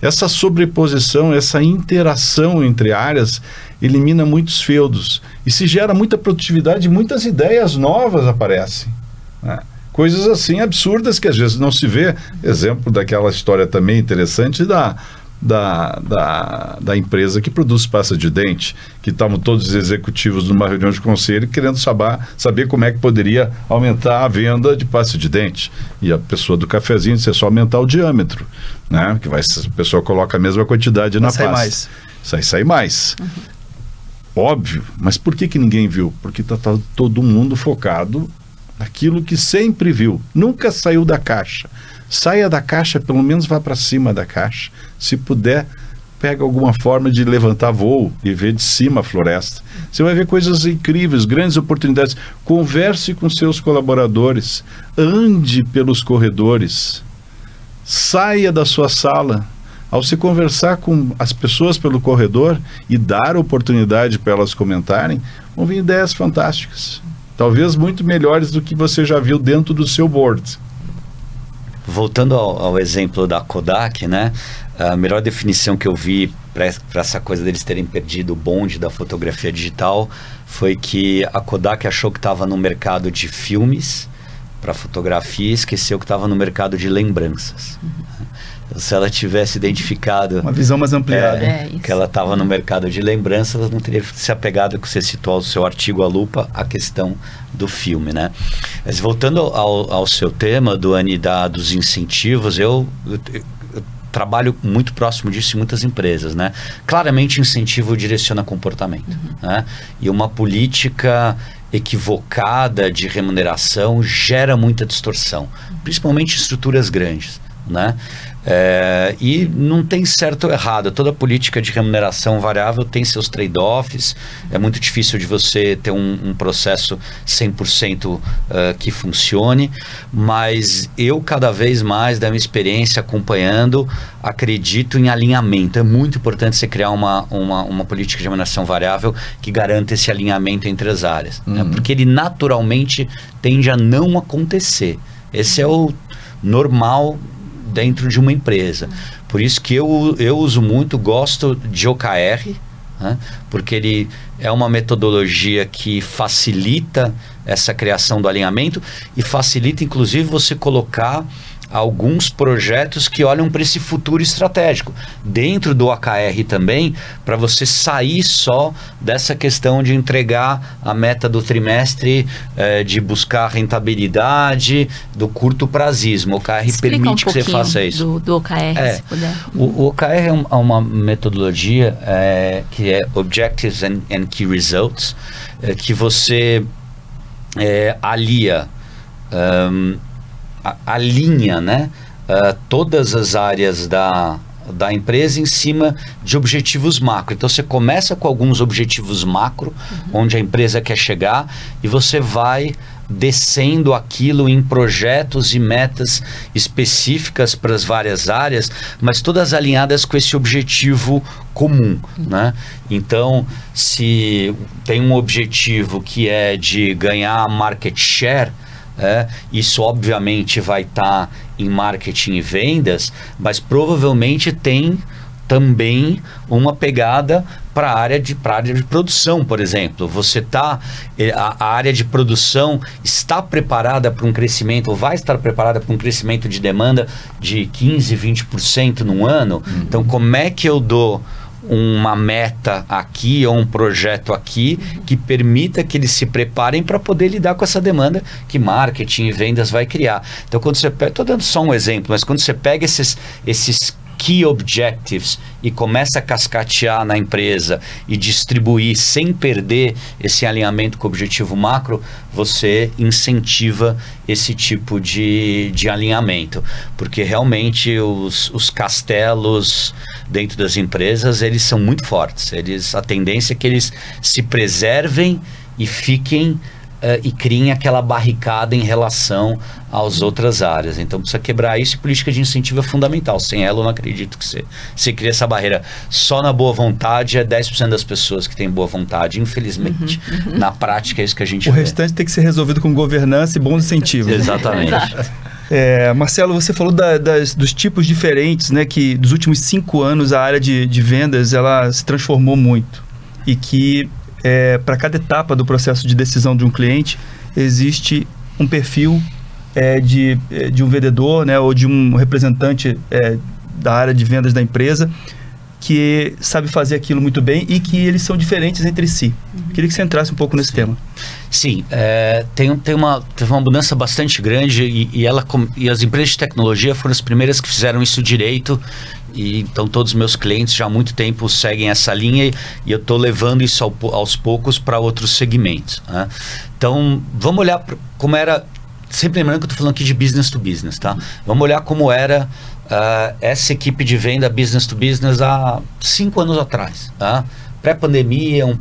Essa sobreposição, essa interação entre áreas elimina muitos feudos e se gera muita produtividade, muitas ideias novas aparecem. Né? Coisas assim absurdas que às vezes não se vê. Exemplo daquela história também interessante da, da, da, da empresa que produz pasta de dente, que estavam todos os executivos numa reunião de conselho querendo saber, saber como é que poderia aumentar a venda de pasta de dente. E a pessoa do cafezinho disse, é só aumentar o diâmetro, né? Que vai, a pessoa coloca a mesma quantidade na sai pasta. Mais. Sai, sai mais. Uhum. Óbvio, mas por que, que ninguém viu? Porque está tá todo mundo focado aquilo que sempre viu, nunca saiu da caixa. Saia da caixa, pelo menos vá para cima da caixa. Se puder, pega alguma forma de levantar voo e ver de cima a floresta. Você vai ver coisas incríveis, grandes oportunidades. Converse com seus colaboradores, ande pelos corredores, saia da sua sala. Ao se conversar com as pessoas pelo corredor e dar oportunidade para elas comentarem, vão vir ideias fantásticas talvez muito melhores do que você já viu dentro do seu board. Voltando ao, ao exemplo da Kodak, né? A melhor definição que eu vi para essa coisa deles terem perdido o bonde da fotografia digital foi que a Kodak achou que estava no mercado de filmes para fotografia e esqueceu que estava no mercado de lembranças. Uhum se ela tivesse identificado uma visão mais ampliada é, é que ela estava no mercado de lembranças ela não teria se apegado que você citou ao seu artigo à lupa a questão do filme né mas voltando ao, ao seu tema do da, dos incentivos eu, eu, eu trabalho muito próximo disso em muitas empresas, né? Claramente incentivo direciona comportamento, uhum. né? E uma política equivocada de remuneração gera muita distorção, principalmente em estruturas grandes, né? É, e não tem certo ou errado. Toda política de remuneração variável tem seus trade-offs. É muito difícil de você ter um, um processo 100% uh, é, que funcione. Mas eu, cada vez mais, da minha experiência acompanhando, acredito em alinhamento. É muito importante você criar uma, uma, uma política de remuneração variável que garanta esse alinhamento entre as áreas. Né? Uhum. Né? Porque ele naturalmente tende a não acontecer. Esse é o normal dentro de uma empresa. Por isso que eu, eu uso muito, gosto de OKR, né? porque ele é uma metodologia que facilita essa criação do alinhamento e facilita, inclusive, você colocar alguns projetos que olham para esse futuro estratégico. Dentro do AKR também para você sair só dessa questão de entregar a meta do trimestre eh, de buscar rentabilidade do curto prazismo. O OKR Explica permite um que você faça isso. do, do OKR É. se puder. O, o OKR é um- é uma metodologia é, que é Objectives and, and Key Results, é, que você alia, a- alinha né, ah, todas as áreas da, da empresa em cima de objetivos macro. Então você começa com alguns objetivos macro, onde a empresa quer chegar, e você vai descendo aquilo em projetos e metas específicas para as várias áreas, mas todas alinhadas com esse objetivo comum, né? Então, se tem um objetivo que é de ganhar market share, é, isso obviamente vai estar em marketing e vendas, mas provavelmente tem também uma pegada para a área de pra área de produção, por exemplo. Você tá eh, a, a área de produção está preparada para um crescimento, ou vai estar preparada para um crescimento de demanda de 15, 20% no ano. Então, como é que eu dou uma meta aqui ou um projeto aqui que permita que eles se preparem para poder lidar com essa demanda que marketing e vendas vai criar. Então, quando você pega, estou dando só um exemplo, mas quando você pega esses, esses key objectives e começa a cascatear na empresa e distribuir sem perder esse alinhamento com o objetivo macro, você incentiva esse tipo de, de alinhamento. Porque realmente os, os castelos dentro das empresas, eles são muito fortes. Eles, a tendência é que eles se preservem e fiquem eh, e criem aquela barricada em relação às outras áreas. Então precisa quebrar isso e política de incentivo é fundamental. Sem ela eu não acredito que você, você cria essa barreira. Só na boa vontade é 10% das pessoas que têm boa vontade, infelizmente. Na prática é isso que a gente O vê. restante tem que ser resolvido com governança e bons incentivos. né? Exatamente. É, Marcelo, você falou da- das- dos tipos diferentes, né? Que dos últimos cinco anos a área de, de vendas ela se transformou muito e que para cada etapa do processo de decisão de um cliente existe um perfil é, de, é, de um vendedor, né? Ou de um representante é, da área de vendas da empresa que sabe fazer aquilo muito bem e que eles são diferentes entre si. Queria que você entrasse um pouco nesse tema. Sim, é, tem, tem uma, teve uma mudança bastante grande e, e ela, e as empresas de tecnologia foram as primeiras que fizeram isso direito. E, então todos os meus clientes já há muito tempo seguem essa linha e, e eu estou levando isso ao aos poucos para outros segmentos. né? Então vamos olhar como era, sempre lembrando que eu estou falando aqui de business to business, tá? Vamos olhar como era ah, essa equipe de venda business to business há cinco anos atrás. Tá? Pré-pandemia, um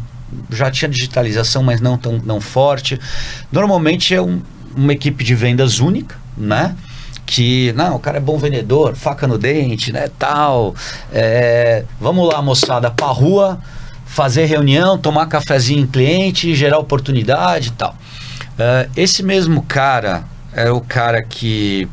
já tinha digitalização, mas não tão não forte. Normalmente é um- uma equipe de vendas única, né? Que, não, o cara é bom vendedor, faca no dente, né, tal. É, vamos lá, moçada, pra rua, fazer reunião, tomar cafezinho em cliente, gerar oportunidade tal. É, esse mesmo cara é o cara que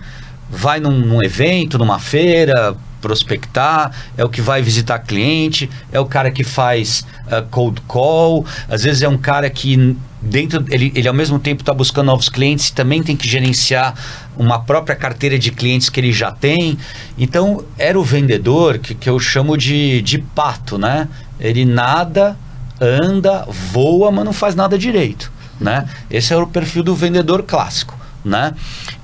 vai num, num evento, numa feira, prospectar, é o que vai visitar cliente, é o cara que faz uh, cold call, às vezes é um cara que dentro ele, ele ao mesmo tempo está buscando novos clientes e também tem que gerenciar uma própria carteira de clientes que ele já tem. Então era o vendedor que, que eu chamo de, de pato, né? Ele nada, anda, voa, mas não faz nada direito, né? Esse é o perfil do vendedor clássico né?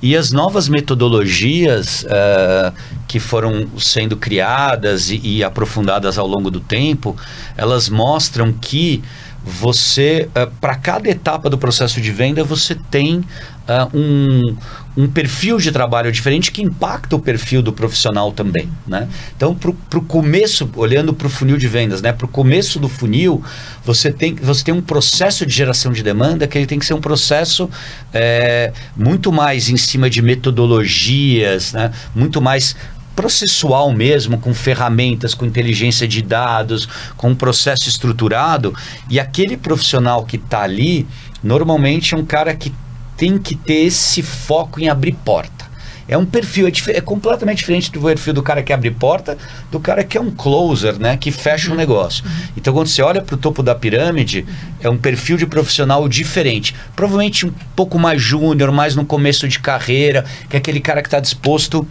E as novas metodologias eh, que foram sendo criadas e, e aprofundadas ao longo do tempo, elas mostram que você, para cada etapa do processo de venda, você tem ah, um, um perfil de trabalho diferente que impacta o perfil do profissional também, né? Então, para o começo, olhando para o funil de vendas, né? Para o começo do funil, você tem, você tem um processo de geração de demanda que ele tem que ser um processo eh, muito mais em cima de metodologias, né? Muito mais processual mesmo, com ferramentas, com inteligência de dados, com um processo estruturado. E aquele profissional que está ali, normalmente é um cara que tem que ter esse foco em abrir porta. É um perfil, é, é, completamente diferente do perfil do cara que abre porta, do cara que é um closer, né? Que fecha um negócio. Então, quando você olha para o topo da pirâmide, é um perfil de profissional diferente. Provavelmente um pouco mais júnior, mais no começo de carreira, que é aquele cara que está disposto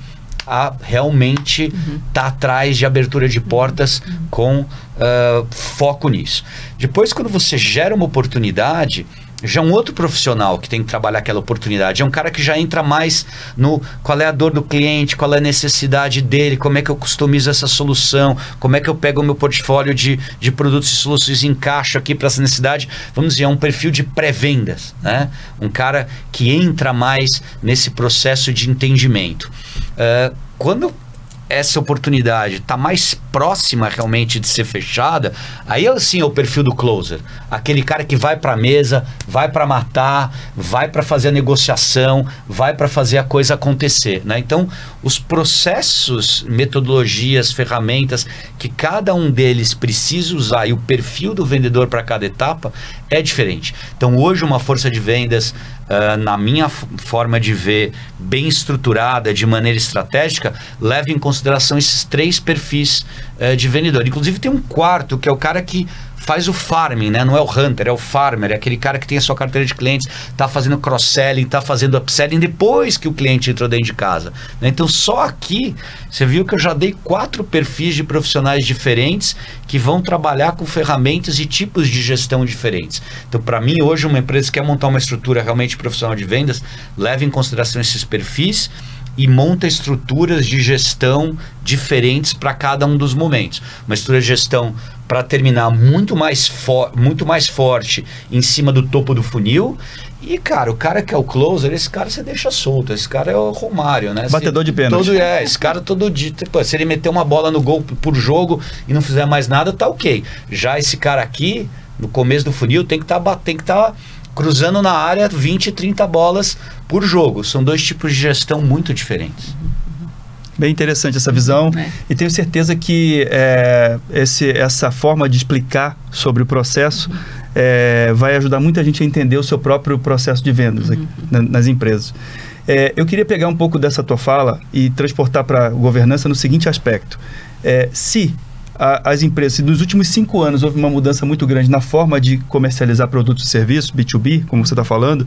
a realmente estar uhum. tá atrás de abertura de portas uhum. com uh, foco nisso. Depois, quando você gera uma oportunidade, já um outro profissional que tem que trabalhar aquela oportunidade. É um cara que já entra mais no qual é a dor do cliente, qual é a necessidade dele, como é que eu customizo essa solução, como é que eu pego o meu portfólio de, de produtos e soluções e encaixo aqui para essa necessidade. Vamos dizer, é um perfil de pré-vendas. Né? Um cara que entra mais nesse processo de entendimento. Uh, quando essa oportunidade está mais próxima realmente de ser fechada, aí sim é o perfil do closer. Aquele cara que vai para a mesa, vai para matar, vai para fazer a negociação, vai para fazer a coisa acontecer. Né? Então, os processos, metodologias, ferramentas que cada um deles precisa usar e o perfil do vendedor para cada etapa é diferente. Então, hoje, uma força de vendas uh, na minha forma de ver, bem estruturada, de maneira estratégica, leva em consideração esses três perfis uh, de vendedor. Inclusive tem um quarto, que é o cara que faz o farming, né? Não é o hunter, é o farmer, é aquele cara que tem a sua carteira de clientes, está fazendo cross-selling, está fazendo upselling depois que o cliente entrou dentro de casa. Né? Então, só aqui, você viu que eu já dei quatro perfis de profissionais diferentes que vão trabalhar com ferramentas e tipos de gestão diferentes. Então, para mim, hoje, uma empresa que quer montar uma estrutura realmente profissional de vendas, leva em consideração esses perfis e monta estruturas de gestão diferentes para cada um dos momentos. Uma estrutura de gestão para terminar muito mais, muito mais forte em cima do topo do funil. E, cara, o cara que é o closer, esse cara você deixa solto. Esse cara é o Romário, né? Batedor de pênalti. Todo, é, esse cara todo dia. Tipo, se ele meter uma bola no gol por jogo e não fizer mais nada, tá ok. Já esse cara aqui, no começo do funil, tem que tá, estar tá cruzando na área 20, 30 bolas por jogo. São dois tipos de gestão muito diferentes. Bem interessante essa visão é. e tenho certeza que é, esse, essa forma de explicar sobre o processo uhum. é, vai ajudar muita gente a entender o seu próprio processo de vendas uhum. na, nas empresas. É, eu queria pegar um pouco dessa tua fala e transportar para a governança no seguinte aspecto. Se a, as empresas, se nos últimos cinco anos houve uma mudança muito grande na forma de comercializar produtos e serviços, B2B, como você está falando,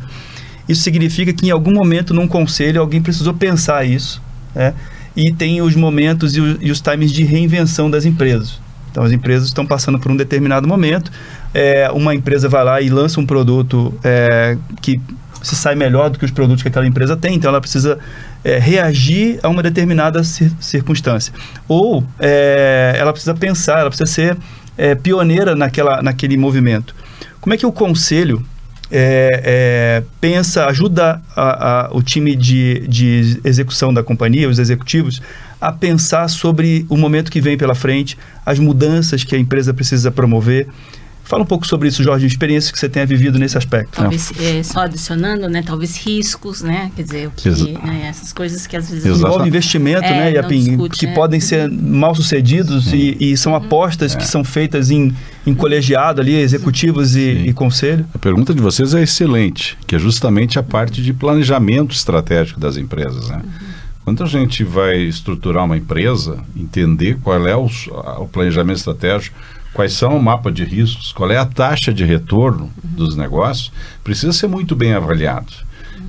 isso significa que em algum momento num conselho alguém precisou pensar isso, né? E tem os momentos e, o, e os times de reinvenção das empresas. Então, as empresas estão passando por um determinado momento. É, uma empresa vai lá e lança um produto é, que se sai melhor do que os produtos que aquela empresa tem, então ela precisa é, reagir a uma determinada cir circunstância. Ou é, ela precisa pensar, ela precisa ser é, pioneira naquela, naquele movimento. Como é que o conselho é, é, pensa, ajuda a, a, o time de, de execução da companhia, os executivos, a pensar sobre o momento que vem pela frente, as mudanças que a empresa precisa promover. Fala um pouco sobre isso, Jorge, experiências que você tenha vivido nesse aspecto. Talvez, é, só adicionando, né, talvez riscos, né, quer dizer, que, né, essas coisas que às vezes... Envolve investimento, é, né, Yapim, discute, que é. podem ser mal sucedidos e, e, são apostas que é. são feitas em, em colegiado ali, executivos e, e, conselho. A pergunta de vocês é excelente, que é justamente a parte de planejamento estratégico das empresas, né? Uhum. Quando a gente vai estruturar uma empresa, entender qual é o, o planejamento estratégico, quais são o mapa de riscos, qual é a taxa de retorno uhum. dos negócios, precisa ser muito bem avaliado.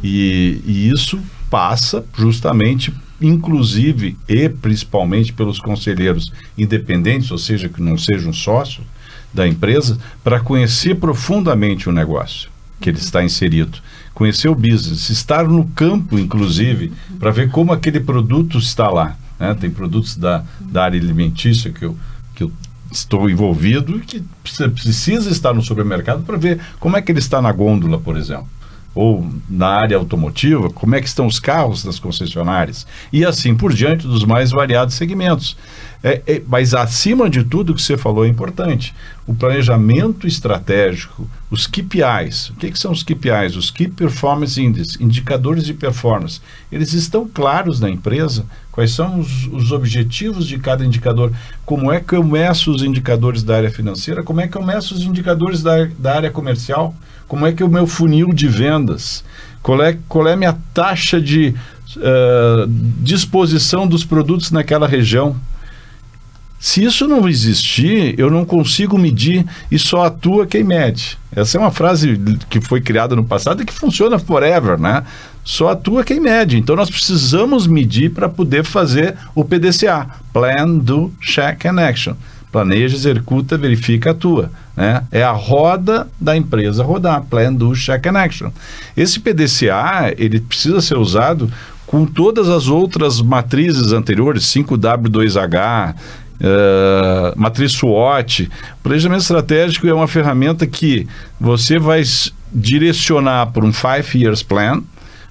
E, e isso passa justamente, inclusive e principalmente pelos conselheiros independentes, ou seja, que não sejam sócios da empresa, para conhecer profundamente o negócio que ele está inserido, conhecer o business, estar no campo, inclusive, para ver como aquele produto está lá. Né? Tem produtos da, da área alimentícia que eu, que eu estou envolvido e que precisa estar no supermercado para ver como é que ele está na gôndola, por exemplo. Ou na área automotiva, como é que estão os carros das concessionárias. E assim por diante dos mais variados segmentos. É, é, mas acima de tudo o que você falou é importante. O planejamento estratégico, os KPIs. O que, que são os KPIs? Os Key Performance Index, indicadores de performance. Eles estão claros na empresa? Quais são os, os objetivos de cada indicador? Como é que eu meço os indicadores da área financeira? Como é que eu meço os indicadores da, da área comercial? Como é que é o meu funil de vendas? Qual é, qual é a minha taxa de uh, disposição dos produtos naquela região. Se isso não existir, eu não consigo medir e só atua quem mede. Essa é uma frase que foi criada no passado e que funciona forever, né? Só atua quem mede. Então nós precisamos medir para poder fazer o PDCA, Plan, Do, Check and Action. Planeja, executa, verifica, atua. Né? É a roda da empresa rodar, Plan, Do, Check and Action. Esse PDCA, ele precisa ser usado com todas as outras matrizes anteriores, 5W2H, Uh, matriz SWOT. Planejamento estratégico é uma ferramenta que você vai direcionar para um five years plan,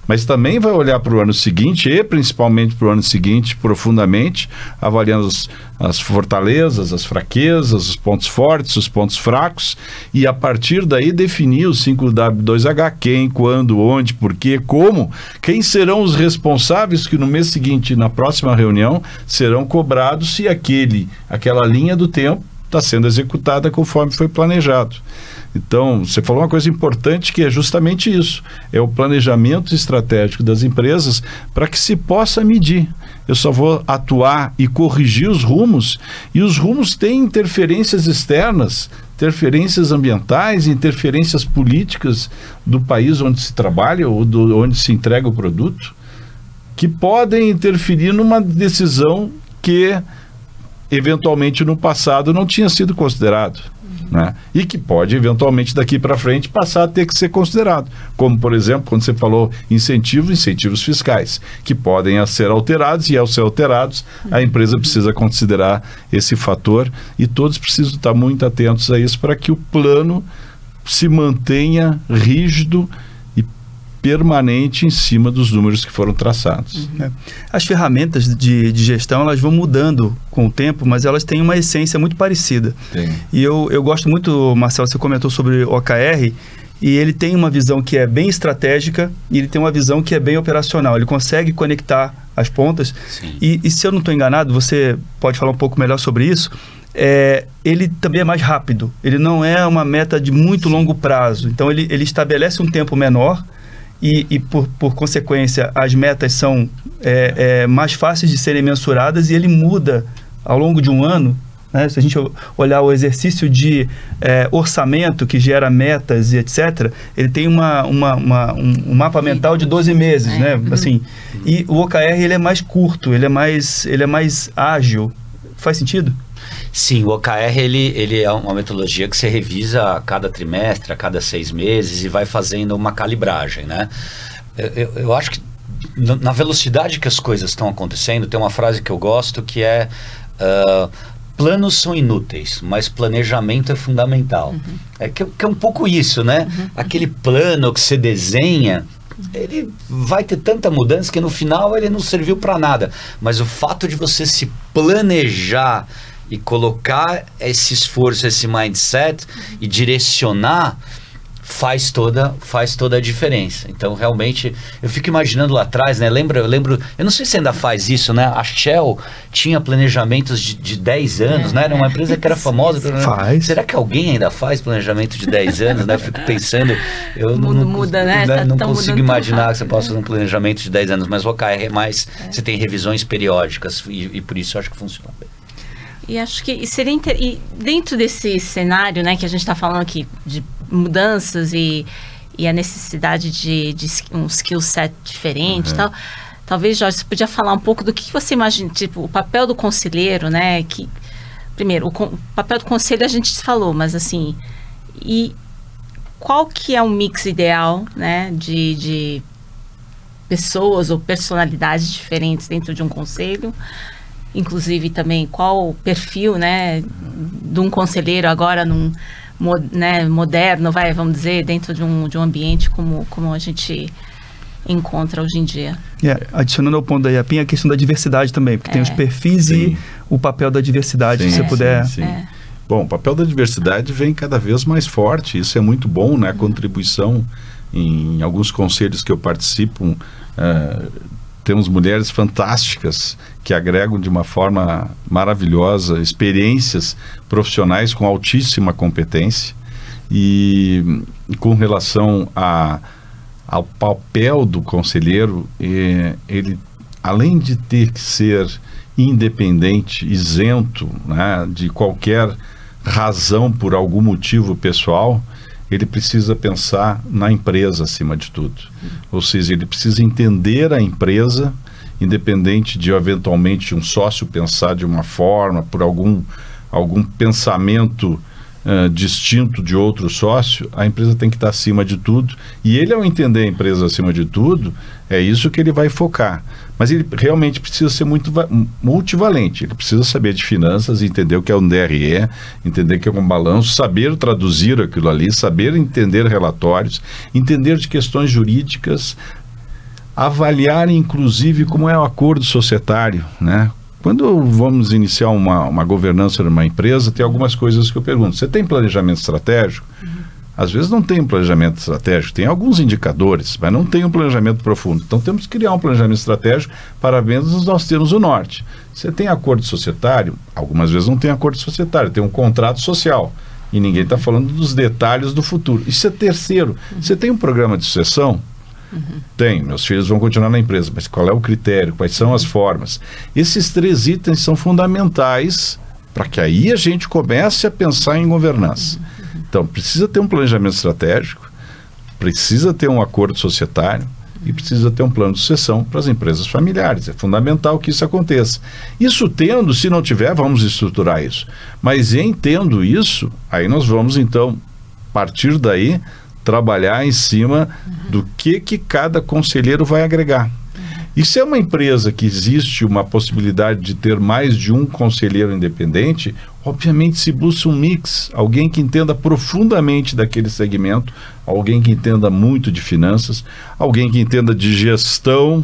mas também vai olhar para o ano seguinte e principalmente para o ano seguinte profundamente, avaliando as, as, fortalezas, as fraquezas, os pontos fortes, os pontos fracos e a partir daí definir os 5W2H, quem, quando, onde, por quê, como, quem serão os responsáveis que no mês seguinte, na próxima reunião, serão cobrados se aquele, aquela linha do tempo está sendo executada conforme foi planejado. Então, você falou uma coisa importante que é justamente isso: é o planejamento estratégico das empresas para que se possa medir. Eu só vou atuar e corrigir os rumos, e os rumos têm interferências externas, interferências ambientais, interferências políticas do país onde se trabalha ou do, onde se entrega o produto, que podem interferir numa decisão que eventualmente no passado não tinha sido considerado né? e que pode, eventualmente, daqui para frente, passar a ter que ser considerado. Como, por exemplo, quando você falou incentivos, incentivos fiscais, que podem ser alterados e, ao ser alterados, a empresa precisa considerar esse fator e todos precisam estar muito atentos a isso para que o plano se mantenha rígido permanente em cima dos números que foram traçados. Uhum. É. As ferramentas de, de, gestão elas vão mudando com o tempo, mas elas têm uma essência muito parecida. Tem. E eu, eu gosto muito, Marcelo, você comentou sobre o OKR, e ele tem uma visão que é bem estratégica e ele tem uma visão que é bem operacional. Ele consegue conectar as pontas. E, e, se eu não estou enganado, você pode falar um pouco melhor sobre isso. É, ele também é mais rápido. Ele não é uma meta de muito longo prazo. Então ele, ele estabelece um tempo menor e, e por, por consequência, as metas são é, é, mais fáceis de serem mensuradas e ele muda ao longo de um ano. Né? Se a gente olhar o exercício de é, orçamento que gera metas e etc., ele tem uma, uma, uma um, mapa mental de 12 meses. É. Né? Uhum. Assim, e o OKR ele é mais curto, ele é mais, ele é mais ágil. Faz sentido? Sim, o OKR ele, ele é uma metodologia que você revisa a cada trimestre, a cada seis meses e vai fazendo uma calibragem, né? Eu, eu, eu acho que na velocidade que as coisas estão acontecendo, tem uma frase que eu gosto que é uh, planos são inúteis, mas planejamento é fundamental. Uhum. É que, que, é um pouco isso, né? Uhum. Aquele plano que você desenha, ele vai ter tanta mudança que no final ele não serviu para nada. Mas o fato de você se planejar e colocar esse esforço, esse mindset e direcionar faz toda faz toda a diferença. Então realmente eu fico imaginando lá atrás, né? Lembra, eu lembro, eu não sei se ainda faz isso, né? A Shell tinha planejamentos de, de 10 anos, é, né? Era uma empresa que era *laughs* famosa. Faz. Será que alguém ainda faz planejamento de 10 anos, né? Eu fico pensando, eu muda, não, muda, né? né? Tá não consigo imaginar que você possa fazer um planejamento de 10 anos, mas o OKR é mais, é. você tem revisões periódicas e, e por isso eu acho que funciona bem. E acho que seria inter... e dentro desse cenário, né, que a gente está falando aqui de mudanças e, e a necessidade de, de um skill set diferente, uhum. tal. Talvez Jorge, você podia falar um pouco do que você imagina, tipo o papel do conselheiro, né? Que primeiro o, o papel do conselho a gente falou, mas assim e qual que é o mix ideal, né, de, de pessoas ou personalidades diferentes dentro de um conselho? Inclusive também qual o perfil, né, de um conselheiro agora num né, moderno, vai, vamos dizer, dentro de um, de um ambiente como, como a gente encontra hoje em dia. Yeah, é, adicionando ao ponto da IAPIN, a questão da diversidade também, porque é. tem os perfis sim. e o papel da diversidade, sim, se você puder... Sim, é. Bom, o papel da diversidade vem cada vez mais forte, isso é muito bom, né? A contribuição em alguns conselhos que eu participo, uh, temos mulheres fantásticas que agregam de uma forma maravilhosa experiências profissionais com altíssima competência. E com relação a ao papel do conselheiro, é, ele, além de ter que ser independente, isento né, de qualquer razão por algum motivo pessoal, ele precisa pensar na empresa acima de tudo. Ou seja, ele precisa entender a empresa, independente de eventualmente um sócio pensar de uma forma, por algum, algum pensamento uh, distinto de outro sócio, a empresa tem que estar acima de tudo. E ele, ao entender a empresa acima de tudo, é isso que ele vai focar. Mas ele realmente precisa ser muito multivalente. Ele precisa saber de finanças, entender o que é um DRE, entender o que é um balanço, saber traduzir aquilo ali, saber entender relatórios, entender de questões jurídicas, avaliar inclusive como é o acordo societário, né? Quando vamos iniciar uma, uma governança de uma empresa, tem algumas coisas que eu pergunto. Você tem planejamento estratégico? Uhum. Às vezes não tem um planejamento estratégico, tem alguns indicadores, mas não tem um planejamento profundo. Então temos que criar um planejamento estratégico para menos nós termos o norte. Você tem acordo societário? Algumas vezes não tem acordo societário, tem um contrato social. E ninguém está falando dos detalhes do futuro. Isso é terceiro. Uhum. Você tem um programa de sucessão? Uhum. Tem, meus filhos vão continuar na empresa, mas qual é o critério? Quais são as formas? Esses três itens são fundamentais para que aí a gente comece a pensar em governança. Uhum. Então, precisa ter um planejamento estratégico, precisa ter um acordo societário e precisa ter um plano de sucessão para as empresas familiares. É fundamental que isso aconteça. Isso tendo, se não tiver, vamos estruturar isso. Mas em tendo isso, aí nós vamos então partir daí trabalhar em cima uhum. do que que cada conselheiro vai agregar. E se é uma empresa que existe uma possibilidade de ter mais de um conselheiro independente, obviamente se busca um mix, alguém que entenda profundamente daquele segmento, alguém que entenda muito de finanças, alguém que entenda de gestão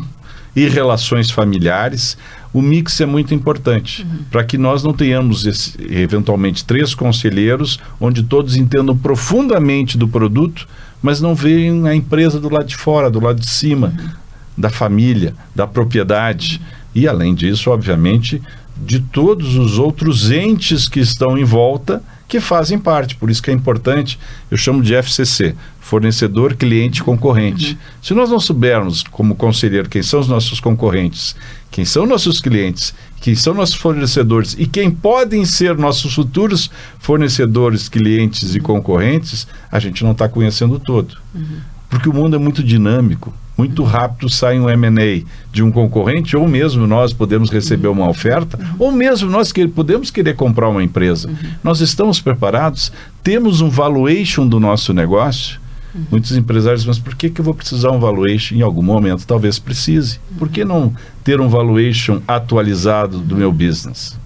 e relações familiares. O mix é muito importante uhum. para que nós não tenhamos esse, eventualmente três conselheiros onde todos entendam profundamente do produto, mas não veem a empresa do lado de fora, do lado de cima. Uhum da família, da propriedade e, além disso, obviamente, de todos os outros entes que estão em volta que fazem parte. Por isso que é importante, eu chamo de FCC, fornecedor, cliente, concorrente. Uhum. Se nós não soubermos, como conselheiro, quem são os nossos concorrentes, quem são nossos clientes, quem são nossos fornecedores e quem podem ser nossos futuros fornecedores, clientes e concorrentes, a gente não está conhecendo todo. Uhum. Porque o mundo é muito dinâmico muito rápido sai um M&A de um concorrente, ou mesmo nós podemos receber uma oferta, ou mesmo nós que podemos querer comprar uma empresa. Nós estamos preparados, temos um valuation do nosso negócio. Muitos empresários, mas por que, que eu vou precisar um valuation? Em algum momento talvez precise. Por que não ter um valuation atualizado do meu business?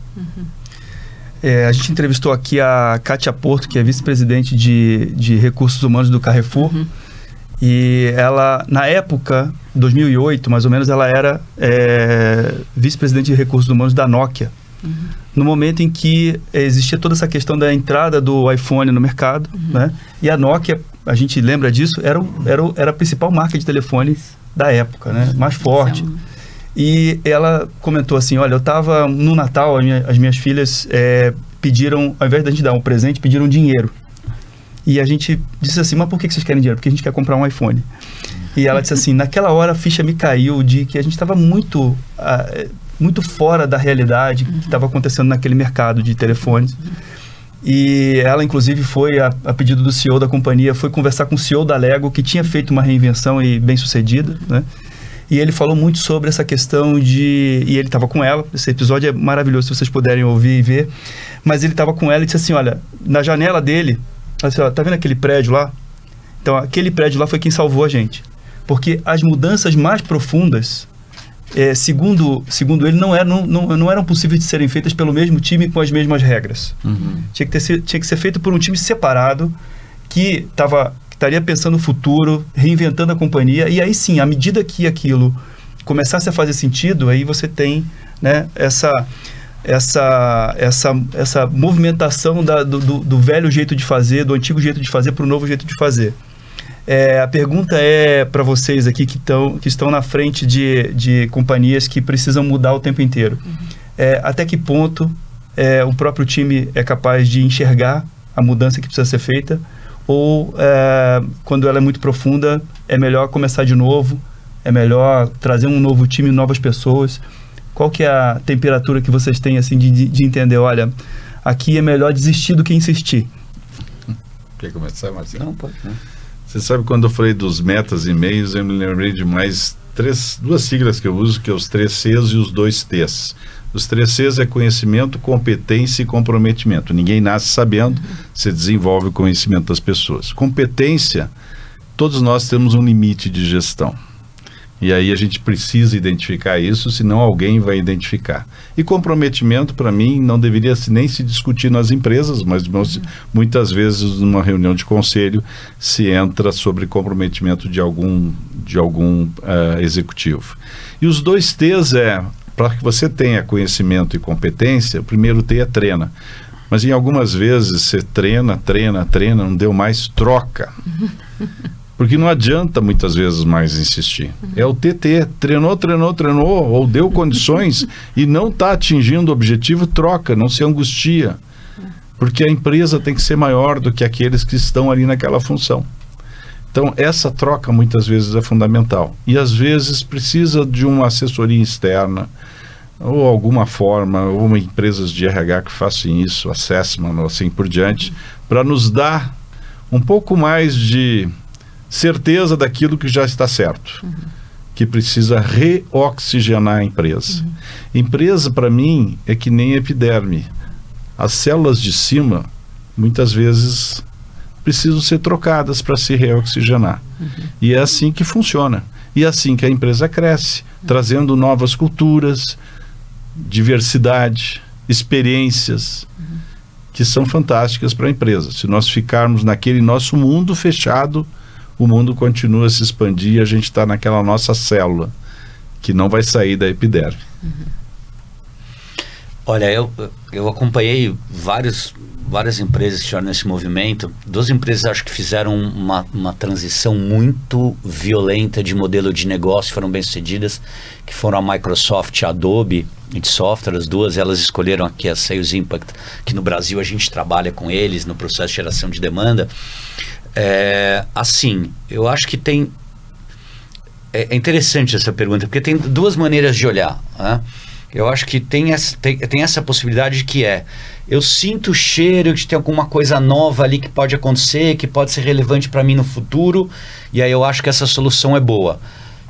É, a gente entrevistou aqui a Kátia Porto, que é vice-presidente de, de recursos humanos do Carrefour. Uhum. E ela, na época, 2008, mais ou menos, ela era é, vice-presidente de recursos humanos da Nokia. Uhum. No momento em que existia toda essa questão da entrada do iPhone no mercado, uhum. né? E a Nokia, a gente lembra disso, era, era, era a principal marca de telefones da época, né? Mais forte. E ela comentou assim, olha, eu estava no Natal, minha, as minhas filhas é, pediram, ao invés da gente dar um presente, pediram dinheiro. E a gente disse assim, mas por que vocês querem dinheiro? Porque a gente quer comprar um iPhone. E ela disse assim, naquela hora a ficha me caiu de que a gente estava muito, uh, muito fora da realidade que estava acontecendo naquele mercado de telefones. E ela, inclusive, foi, a, a, pedido do CEO da companhia, foi conversar com o CEO da Lego, que tinha feito uma reinvenção e bem sucedida, né? E ele falou muito sobre essa questão de. E ele estava com ela, esse episódio é maravilhoso se vocês puderem ouvir e ver. Mas ele estava com ela e disse assim: olha, na janela dele Assim, ó, tá vendo aquele prédio lá? Então, aquele prédio lá foi quem salvou a gente. Porque as mudanças mais profundas, é, segundo, segundo ele, não eram, não, não eram possíveis de serem feitas pelo mesmo time com as mesmas regras. Uhum. Tinha, que ter, tinha que ser feito por um time separado que estava estaria pensando no futuro, reinventando a companhia, e aí sim, à medida que aquilo começasse a fazer sentido, aí você tem né, essa essa, essa, essa movimentação da, do, do, velho jeito de fazer, do antigo jeito de fazer para o novo jeito de fazer. É, a pergunta é para vocês aqui que, tão, que estão na frente de, de companhias que precisam mudar o tempo inteiro. Uhum. É, até que ponto é, o próprio time é capaz de enxergar a mudança que precisa ser feita? ou é, quando ela é muito profunda, é melhor começar de novo, é melhor trazer um novo time, novas pessoas? Qual que é a temperatura que vocês têm assim de, de entender, olha, aqui é melhor desistir do que insistir? Quer começar, Marcelo? Não, pode. Não. Você sabe quando eu falei dos metas e meios, eu me lembrei de mais três, duas siglas que eu uso, que é os três Cs e os dois Ts. Os três Cs é conhecimento, competência e comprometimento. Ninguém nasce sabendo, você desenvolve o conhecimento das pessoas. Competência, todos nós temos um limite de gestão. E aí a gente precisa identificar isso, senão alguém vai identificar. E comprometimento, para mim, não deveria nem se discutir nas empresas, mas muitas vezes numa reunião de conselho se entra sobre comprometimento de algum, de algum uh, executivo. E os dois T's é, para que você tenha conhecimento e competência, o primeiro T é treina. Mas em algumas vezes você treina, treina, treina, não deu mais, troca. *laughs* Porque não adianta muitas vezes mais insistir. É o TT. Treinou, treinou, treinou, ou deu condições e não está atingindo o objetivo, troca, não se angustia. Porque a empresa tem que ser maior do que aqueles que estão ali naquela função. Então, essa troca muitas vezes é fundamental. E às vezes precisa de uma assessoria externa, ou alguma forma, ou uma empresas de RH que façam isso, assessment, assim por diante, para nos dar um pouco mais de certeza daquilo que já está certo. Uhum. Que precisa reoxigenar a empresa. Uhum. Empresa, para mim, é que nem epiderme. As células de cima, muitas vezes, precisam ser trocadas para se reoxigenar. Uhum. E é assim que funciona. E é assim que a empresa cresce, trazendo novas culturas, diversidade, experiências que são fantásticas para a empresa. Se nós ficarmos naquele nosso mundo fechado, o mundo continua a se expandir e a gente está naquela nossa célula que não vai sair da epiderme. Uhum. Olha, eu, eu acompanhei vários, várias empresas que estiveram nesse movimento. Duas empresas acho que fizeram uma, uma transição muito violenta de modelo de negócio, foram bem sucedidas, que foram a Microsoft e a Adobe de software, as duas, elas escolheram aqui a Sales Impact, que no Brasil a gente trabalha com eles no processo de geração de demanda. É, assim, eu acho que tem. É, é, interessante essa pergunta, porque tem duas maneiras de olhar. Né? Eu acho que tem essa, tem, tem essa possibilidade que é. Eu sinto o cheiro de ter alguma coisa nova ali que pode acontecer, que pode ser relevante para mim no futuro, e aí eu acho que essa solução é boa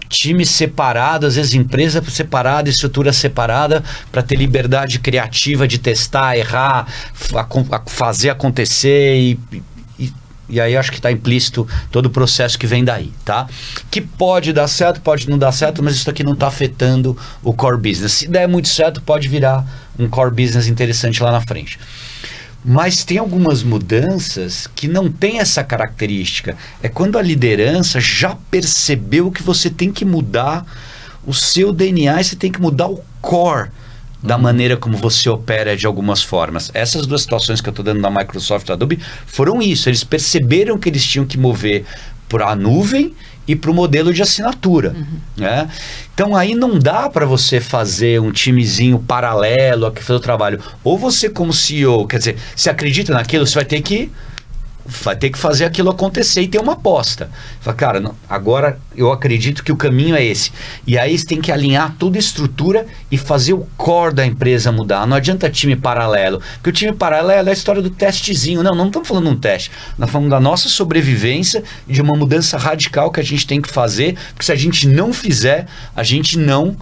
time separado, às vezes empresa separada, estrutura separada, para ter liberdade criativa de testar, errar, fazer acontecer e, e aí acho que está implícito todo o processo que vem daí, tá? Que pode dar certo, pode não dar certo, mas isso aqui não está afetando o core business. Se der muito certo, pode virar um core business interessante lá na frente. Mas tem algumas mudanças que não tem essa característica. É quando a liderança já percebeu que você tem que mudar o seu DNA você tem que mudar o core da uhum. maneira como você opera de algumas formas. Essas duas situações que eu estou dando da Microsoft e da Adobe foram isso. Eles perceberam que eles tinham que mover para a nuvem e para o modelo de assinatura. Uhum. Né? Então aí não dá para você fazer um timezinho paralelo a que fazer o trabalho. Ou você, como CEO, quer dizer, se acredita naquilo, você vai ter que vai ter que fazer aquilo acontecer e ter uma aposta. Fala, cara, não, agora eu acredito que o caminho é esse. E aí você tem que alinhar toda a estrutura e fazer o core da empresa mudar. Não adianta time paralelo. Porque o time paralelo é a história do testezinho. Não, não estamos falando de um teste. Nós falando da nossa sobrevivência e de uma mudança radical que a gente tem que fazer. Porque se a gente não fizer, a gente não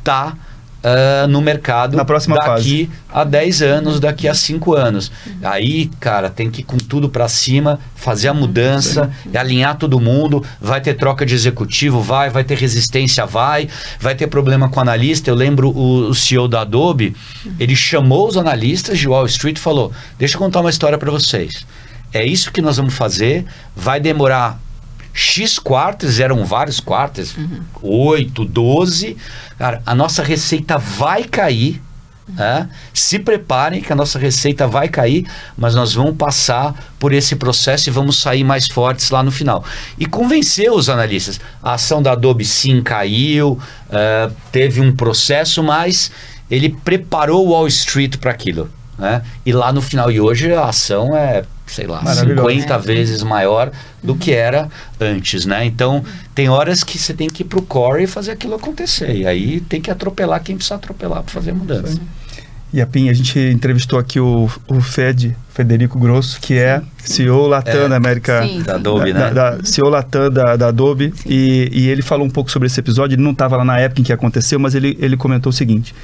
está uh, no mercado Na próxima daqui fase. a 10 anos, daqui a 5 anos. Aí, cara, tem que ir com tudo para cima, fazer a mudança, alinhar todo mundo. Vai ter troca de executivo, vai, vai ter resistência, vai, vai ter problema com analista. Eu lembro o, o CEO da Adobe, ele chamou os analistas de Wall Street e falou: Deixa eu contar uma história para vocês. É isso que nós vamos fazer, vai demorar X quartos, eram vários quartos, uhum. 8, 12. Cara, a nossa receita vai cair. Uhum. Se preparem que a nossa receita vai cair, mas nós vamos passar por esse processo e vamos sair mais fortes lá no final. E convenceu os analistas. A ação da Adobe sim caiu, uh, teve um processo, mas ele preparou o Wall Street para aquilo. Né? E lá no final, e hoje a ação é sei lá, Maravilhoso. 50 vezes maior do que era antes, né? Então, tem horas que você tem que ir pro core e fazer aquilo acontecer. E aí tem que atropelar quem precisa atropelar para fazer a mudança. E a Pim, a gente entrevistou aqui o, o Fed, Federico Grosso, que é CEO Latam É. da América. Sim, Da sim. Adobe, da, né? da, CEO Latam da, da Adobe. E, e ele falou um pouco sobre esse episódio. Ele não estava lá na época em que aconteceu, mas ele, ele comentou o seguinte: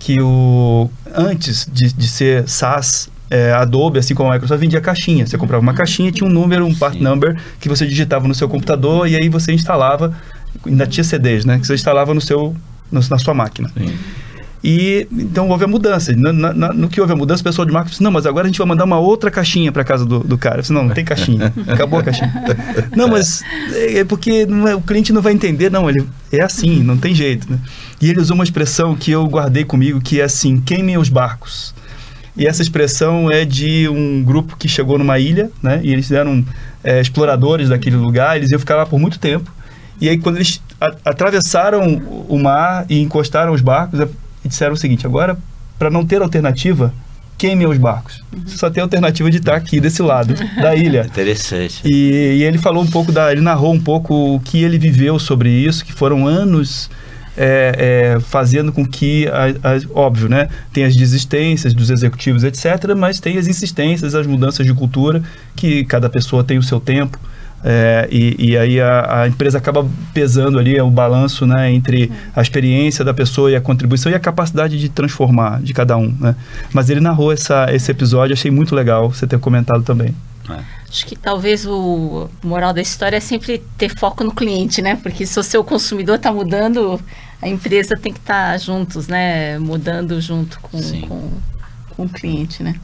que o, antes de, de ser SaaS, é, Adobe, assim como a Microsoft, vendia caixinha. Você comprava uma caixinha, tinha um número, um part Sim. number, que você digitava no seu computador e aí você instalava. Ainda tinha CDs, né? Que você instalava no seu, no- na sua máquina. Sim. E então houve a mudança. Na- na- no que houve a mudança, o pessoal de marketing disse: não, mas agora a gente vai mandar uma outra caixinha para casa do, do cara. Eu disse, não, não tem caixinha. Acabou a caixinha. *laughs* não, mas é é porque é- o cliente não vai entender, não. Ele é assim, não tem jeito. Né? E ele usou uma expressão que eu guardei comigo, que é assim: queimem os barcos. E essa expressão é de um grupo que chegou numa ilha, né? E eles eram é, exploradores daquele lugar, eles iam ficar lá por muito tempo. E aí, quando eles a- atravessaram o mar e encostaram os barcos, é, e disseram o seguinte: agora, para não ter alternativa, queimem os barcos. Você só tem a alternativa de estar aqui desse lado da ilha. *laughs* Interessante. E, e ele falou um pouco da. Ele narrou um pouco o que ele viveu sobre isso, que foram anos é, é, fazendo com que, a- as- óbvio, né? Tem as desistências dos executivos, etc., mas tem as insistências, as mudanças de cultura, que cada pessoa tem o seu tempo. é, e, e aí a, a empresa acaba pesando ali o balanço né, entre a experiência da pessoa e a contribuição e a capacidade de transformar de cada um. Né? Mas ele narrou essa, esse episódio, achei muito legal você ter comentado também. É. Acho que talvez o moral da história é sempre ter foco no cliente, né? Porque se o seu consumidor está mudando, a empresa tem que estar juntos, né? Mudando junto com, com, com o cliente, né?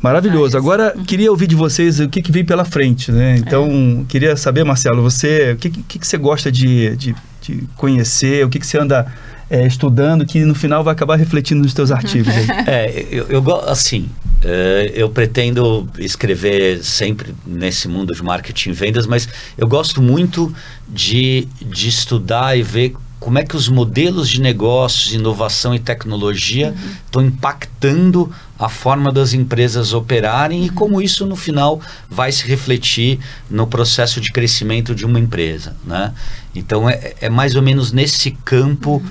Maravilhoso. Ah, Agora, queria ouvir de vocês o que, que vem pela frente, né? Então, queria saber, Marcelo, você, o que, que, que você gosta de, de, de conhecer, o que, que você anda é, estudando, que no final vai acabar refletindo nos teus artigos aí. *laughs* É, eu, eu go- assim, é, eu pretendo escrever sempre nesse mundo de marketing e vendas, mas eu gosto muito de, de estudar e ver como é que os modelos de negócios, inovação e tecnologia estão impactando a forma das empresas operarem e como isso no final vai se refletir no processo de crescimento de uma empresa, né? Então é, é mais ou menos nesse campo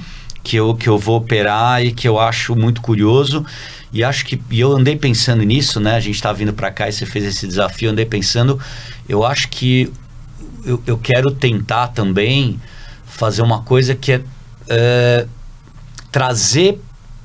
que eu, que eu vou operar e que eu acho muito curioso. E acho que e eu andei pensando nisso, né? A gente está vindo para cá e você fez esse desafio, andei pensando. Eu acho que eu, eu quero tentar também fazer uma coisa que é, é, trazer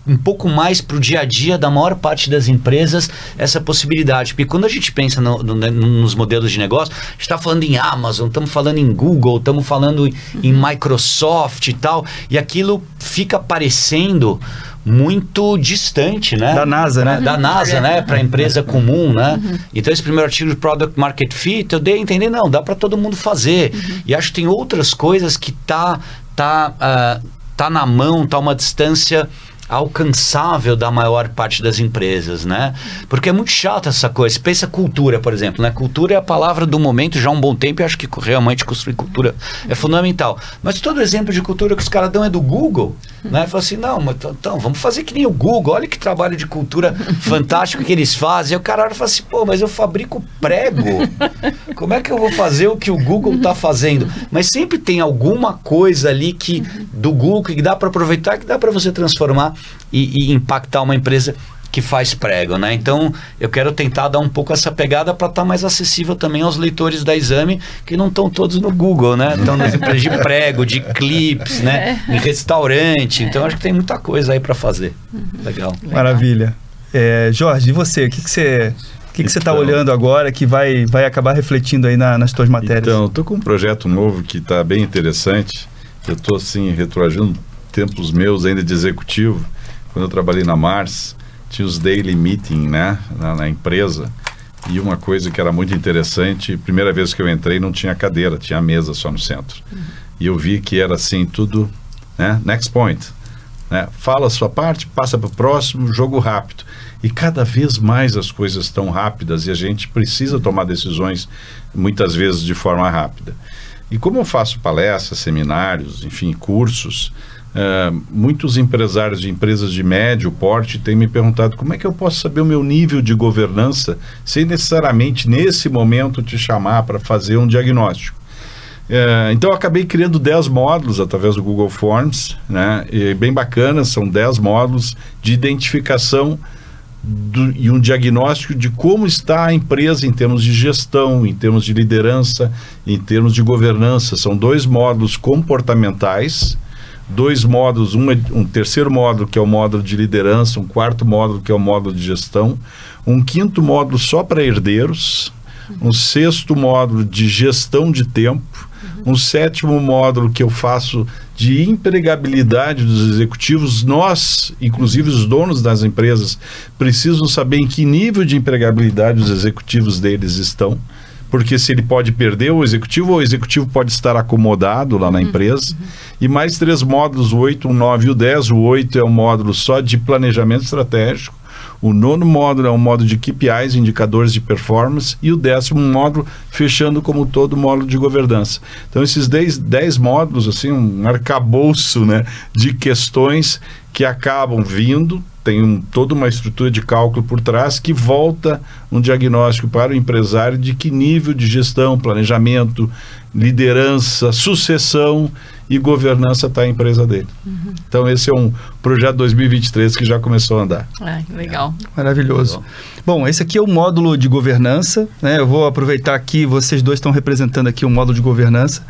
um pouco mais para o dia a dia da maior parte das empresas essa possibilidade. Porque quando a gente pensa no- no- né, nos modelos de negócio, a gente está falando em Amazon, estamos falando em Google, estamos falando em, em Microsoft e tal, e aquilo fica parecendo muito distante, né? Da NASA, né? Da NASA, né? Para a empresa comum, né? Então, esse primeiro artigo de Product Market Fit, eu dei a entender, não, dá para todo mundo fazer. E acho que tem outras coisas que tá, tá, ah, tá na mão, tá uma distância alcançável da maior parte das empresas, né? Porque é muito chato essa coisa. Pensa cultura, por exemplo, né? Cultura é a palavra do momento já há um bom tempo e acho que realmente construir cultura é fundamental. Mas todo exemplo de cultura que os caras dão é do Google, né? Fala assim, não, mas então, vamos fazer que nem o Google. Olha que trabalho de cultura *laughs* fantástico que eles fazem. Aí o cara olha e fala assim, pô, mas eu fabrico prego. Como é que eu vou fazer o que o Google está fazendo? Mas sempre tem alguma coisa ali que do Google que dá para aproveitar, que dá para você transformar e, e impactar uma empresa que faz prego, né? Então, eu quero tentar dar um pouco essa pegada para estar mais acessível também aos leitores da Exame, que não estão todos no Google, né? Estão nas empresas de prego, de clips, né? Em restaurante. Então, acho que tem muita coisa aí para fazer. Legal. Maravilha. É, Jorge, e você? O que, que você. O que, que você está Então. olhando agora que vai, vai acabar refletindo aí na- nas tuas matérias? Então, estou com um projeto novo que está bem interessante. Eu estou, assim, retroagindo tempos meus ainda de executivo. Quando eu trabalhei na Mars, tinha os daily meeting, né, na, na empresa. E uma coisa que era muito interessante, primeira vez que eu entrei não tinha cadeira, tinha mesa só no centro. E eu vi que era assim, tudo, né, next point. Né? Fala a sua parte, passa para o próximo, jogo rápido. E cada vez mais as coisas estão rápidas e a gente precisa tomar decisões muitas vezes de forma rápida. E como eu faço palestras, seminários, enfim, cursos, É, muitos empresários de empresas de médio porte têm me perguntado como é que eu posso saber o meu nível de governança sem necessariamente nesse momento te chamar para fazer um diagnóstico. É, então eu acabei criando 10 módulos através do Google Forms, né? E bem bacana, são 10 módulos de identificação do, e um diagnóstico de como está a empresa em termos de gestão, em termos de liderança, em termos de governança. São dois módulos comportamentais, dois módulos, um, um terceiro módulo que é o módulo de liderança, um quarto módulo que é o módulo de gestão, um quinto módulo só para herdeiros, um sexto módulo de gestão de tempo um sétimo módulo que eu faço de empregabilidade dos executivos, nós, inclusive os donos das empresas, precisam saber em que nível de empregabilidade os executivos deles estão porque se ele pode perder o executivo, ou o executivo pode estar acomodado lá na uhum, empresa. Uhum. E mais três módulos, o 8, o 9 e o 10. O 8 é um módulo só de planejamento estratégico. O nono módulo é um módulo de KPIs, indicadores de performance, e o décimo módulo fechando como todo módulo de governança. Então, esses dez, dez módulos, assim, um arcabouço né, de questões que acabam vindo, tem um, toda uma estrutura de cálculo por trás que volta um diagnóstico para o empresário de que nível de gestão, planejamento, liderança, sucessão e governança está a empresa dele. Uhum. Então esse é um projeto 2023 que já começou a andar. Ah, legal. Maravilhoso. Bom, esse aqui é o módulo de governança. Né? Eu vou aproveitar aqui, vocês dois estão representando aqui o módulo de governança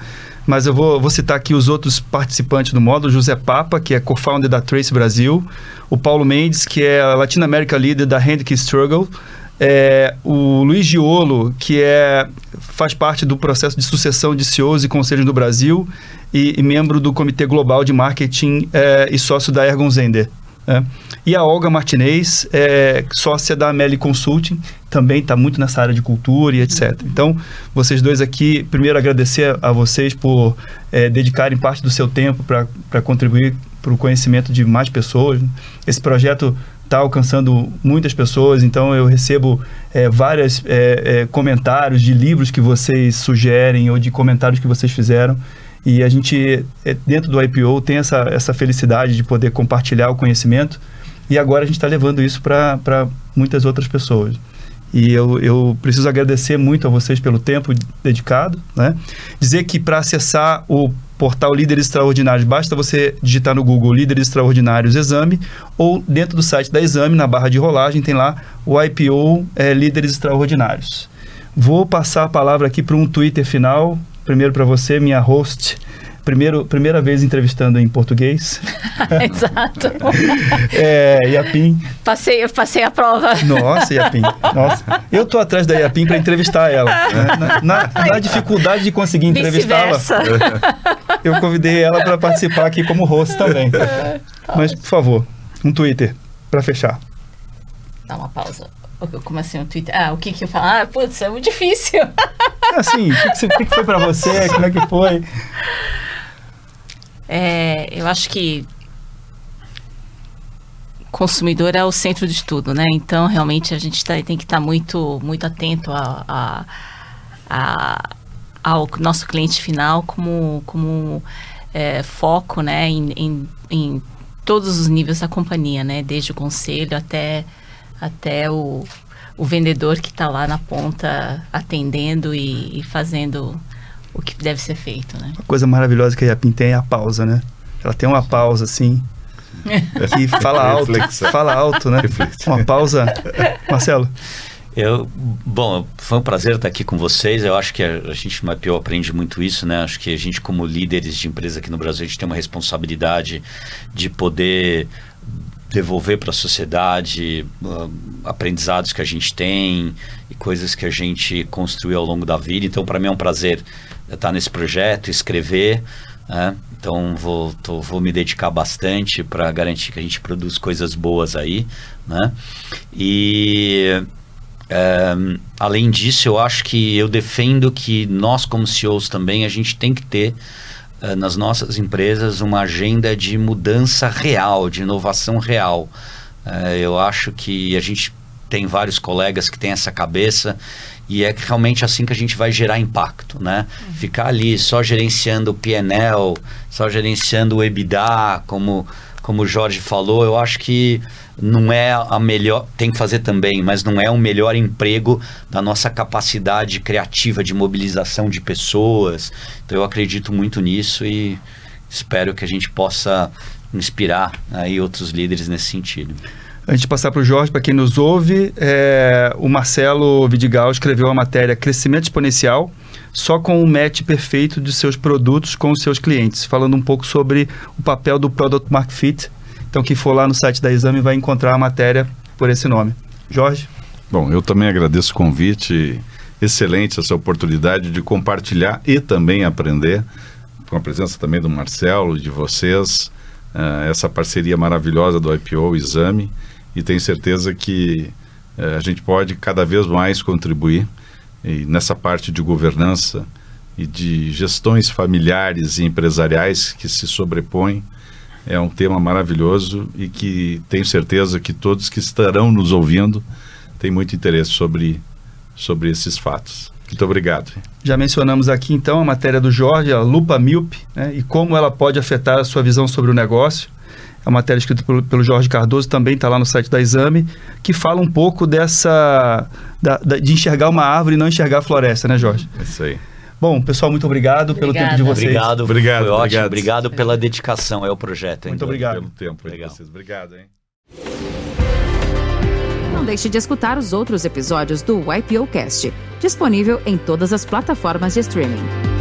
mas eu vou, vou, citar aqui os outros participantes do módulo: José Papa, que é co-founder da Trace Brasil, o Paulo Mendes, que é a Latin America Leader da Handke Struggle, é, o Luiz Giolo, que é, faz parte do processo de sucessão de CEOs e conselhos do Brasil e, e membro do Comitê Global de Marketing é, e sócio da Ergon Zender. É. E a Olga Martinez, é, sócia da Meli Consulting, também está muito nessa área de cultura e etc. Então, vocês dois aqui, primeiro agradecer a vocês por é, dedicarem parte do seu tempo para contribuir para o conhecimento de mais pessoas. Esse projeto está alcançando muitas pessoas, então eu recebo é, vários é, é, comentários de livros que vocês sugerem ou de comentários que vocês fizeram. E a gente, é, dentro do IPO, tem essa, essa felicidade de poder compartilhar o conhecimento. E agora a gente está levando isso para muitas outras pessoas. E eu, eu preciso agradecer muito a vocês pelo tempo dedicado. Né? Dizer que para acessar o portal Líderes Extraordinários, basta você digitar no Google Líderes Extraordinários Exame ou dentro do site da Exame, na barra de rolagem, tem lá o IPO é, Líderes Extraordinários. Vou passar a palavra aqui para um Twitter final. Primeiro para você, minha host, Primeiro, primeira vez entrevistando em português. *laughs* Exato. é, Yapim. Passei, passei a prova. Nossa, Yapim. Nossa. Eu tô atrás da Yapim para entrevistar ela. Né? Na, na, na, dificuldade de conseguir entrevistá-la, eu convidei ela para participar aqui como host também. Mas, por favor, um Twitter para fechar. Dá uma pausa. Como assim, um Twitter? Ah, o que que eu falo? Ah, putz, é muito difícil. Assim, o que, que foi para você? Como é que foi? É, eu acho que consumidor é o centro de tudo, né? Então, realmente, a gente tá, tem que estar tá muito, muito atento a, a, a, ao nosso cliente final como, como é, foco, né? Em, em, em, todos os níveis da companhia, né? Desde o conselho até, até o, o vendedor que está lá na ponta atendendo e, e fazendo o que deve ser feito, né? Uma coisa maravilhosa que a Yapim tem é a pausa, né? Ela tem uma pausa assim *laughs* que fala alto, fala alto, né? Uma pausa. Marcelo. Eu, bom, foi um prazer estar aqui com vocês. Eu acho que a, a gente no IPO aprende muito isso, né? Acho que a gente, como líderes de empresa aqui no Brasil, a gente tem uma responsabilidade de poder devolver para a sociedade uh, aprendizados que a gente tem e coisas que a gente construiu ao longo da vida. Então, para mim é um prazer estar nesse projeto, escrever. Né? Então, vou, tô, vou me dedicar bastante para garantir que a gente produz coisas boas aí. Né? E. É, além disso, eu acho que eu defendo que nós, como CEOs, também a gente tem que ter uh, nas nossas empresas uma agenda de mudança real, de inovação real. Uh, eu acho que a gente tem vários colegas que têm essa cabeça e é realmente assim que a gente vai gerar impacto, né? Uhum. Ficar ali só gerenciando o PNL, só gerenciando o EBITDA, como, como o Jorge falou, eu acho que não é a melhor, tem que fazer também, mas não é o melhor emprego da nossa capacidade criativa de mobilização de pessoas. Então eu acredito muito nisso e espero que a gente possa inspirar aí outros líderes nesse sentido. Antes de passar para o Jorge, para quem nos ouve, é, o Marcelo Vidigal escreveu a matéria Crescimento Exponencial, só com o match perfeito de seus produtos com os seus clientes, falando um pouco sobre o papel do Product Market Fit. Então, quem for lá no site da Exame vai encontrar a matéria por esse nome. Jorge? Bom, eu também agradeço o convite. Excelente essa oportunidade de compartilhar e também aprender, com a presença também do Marcelo, de vocês, uh, essa parceria maravilhosa do IPO Exame e tenho certeza que uh, a gente pode cada vez mais contribuir nessa parte de governança e de gestões familiares e empresariais que se sobrepõem. É um tema maravilhoso e que tenho certeza que todos que estarão nos ouvindo têm muito interesse sobre, sobre esses fatos. Muito obrigado. Já mencionamos aqui então a matéria do Jorge, a lupa míope, né, e como ela pode afetar a sua visão sobre o negócio. É uma matéria escrita pelo, pelo Jorge Cardoso, também está lá no site da Exame, que fala um pouco dessa. Da, da, de enxergar uma árvore e não enxergar a floresta, né, Jorge? É isso aí. Bom, pessoal, muito obrigado Obrigada. pelo tempo de vocês. Obrigado, obrigado, foi ótimo. Obrigado, obrigado pela dedicação, é o projeto. Hein? Muito obrigado. Pelo tempo de vocês. Obrigado, hein? Não deixe de escutar os outros episódios do YPO Cast, disponível em todas as plataformas de streaming.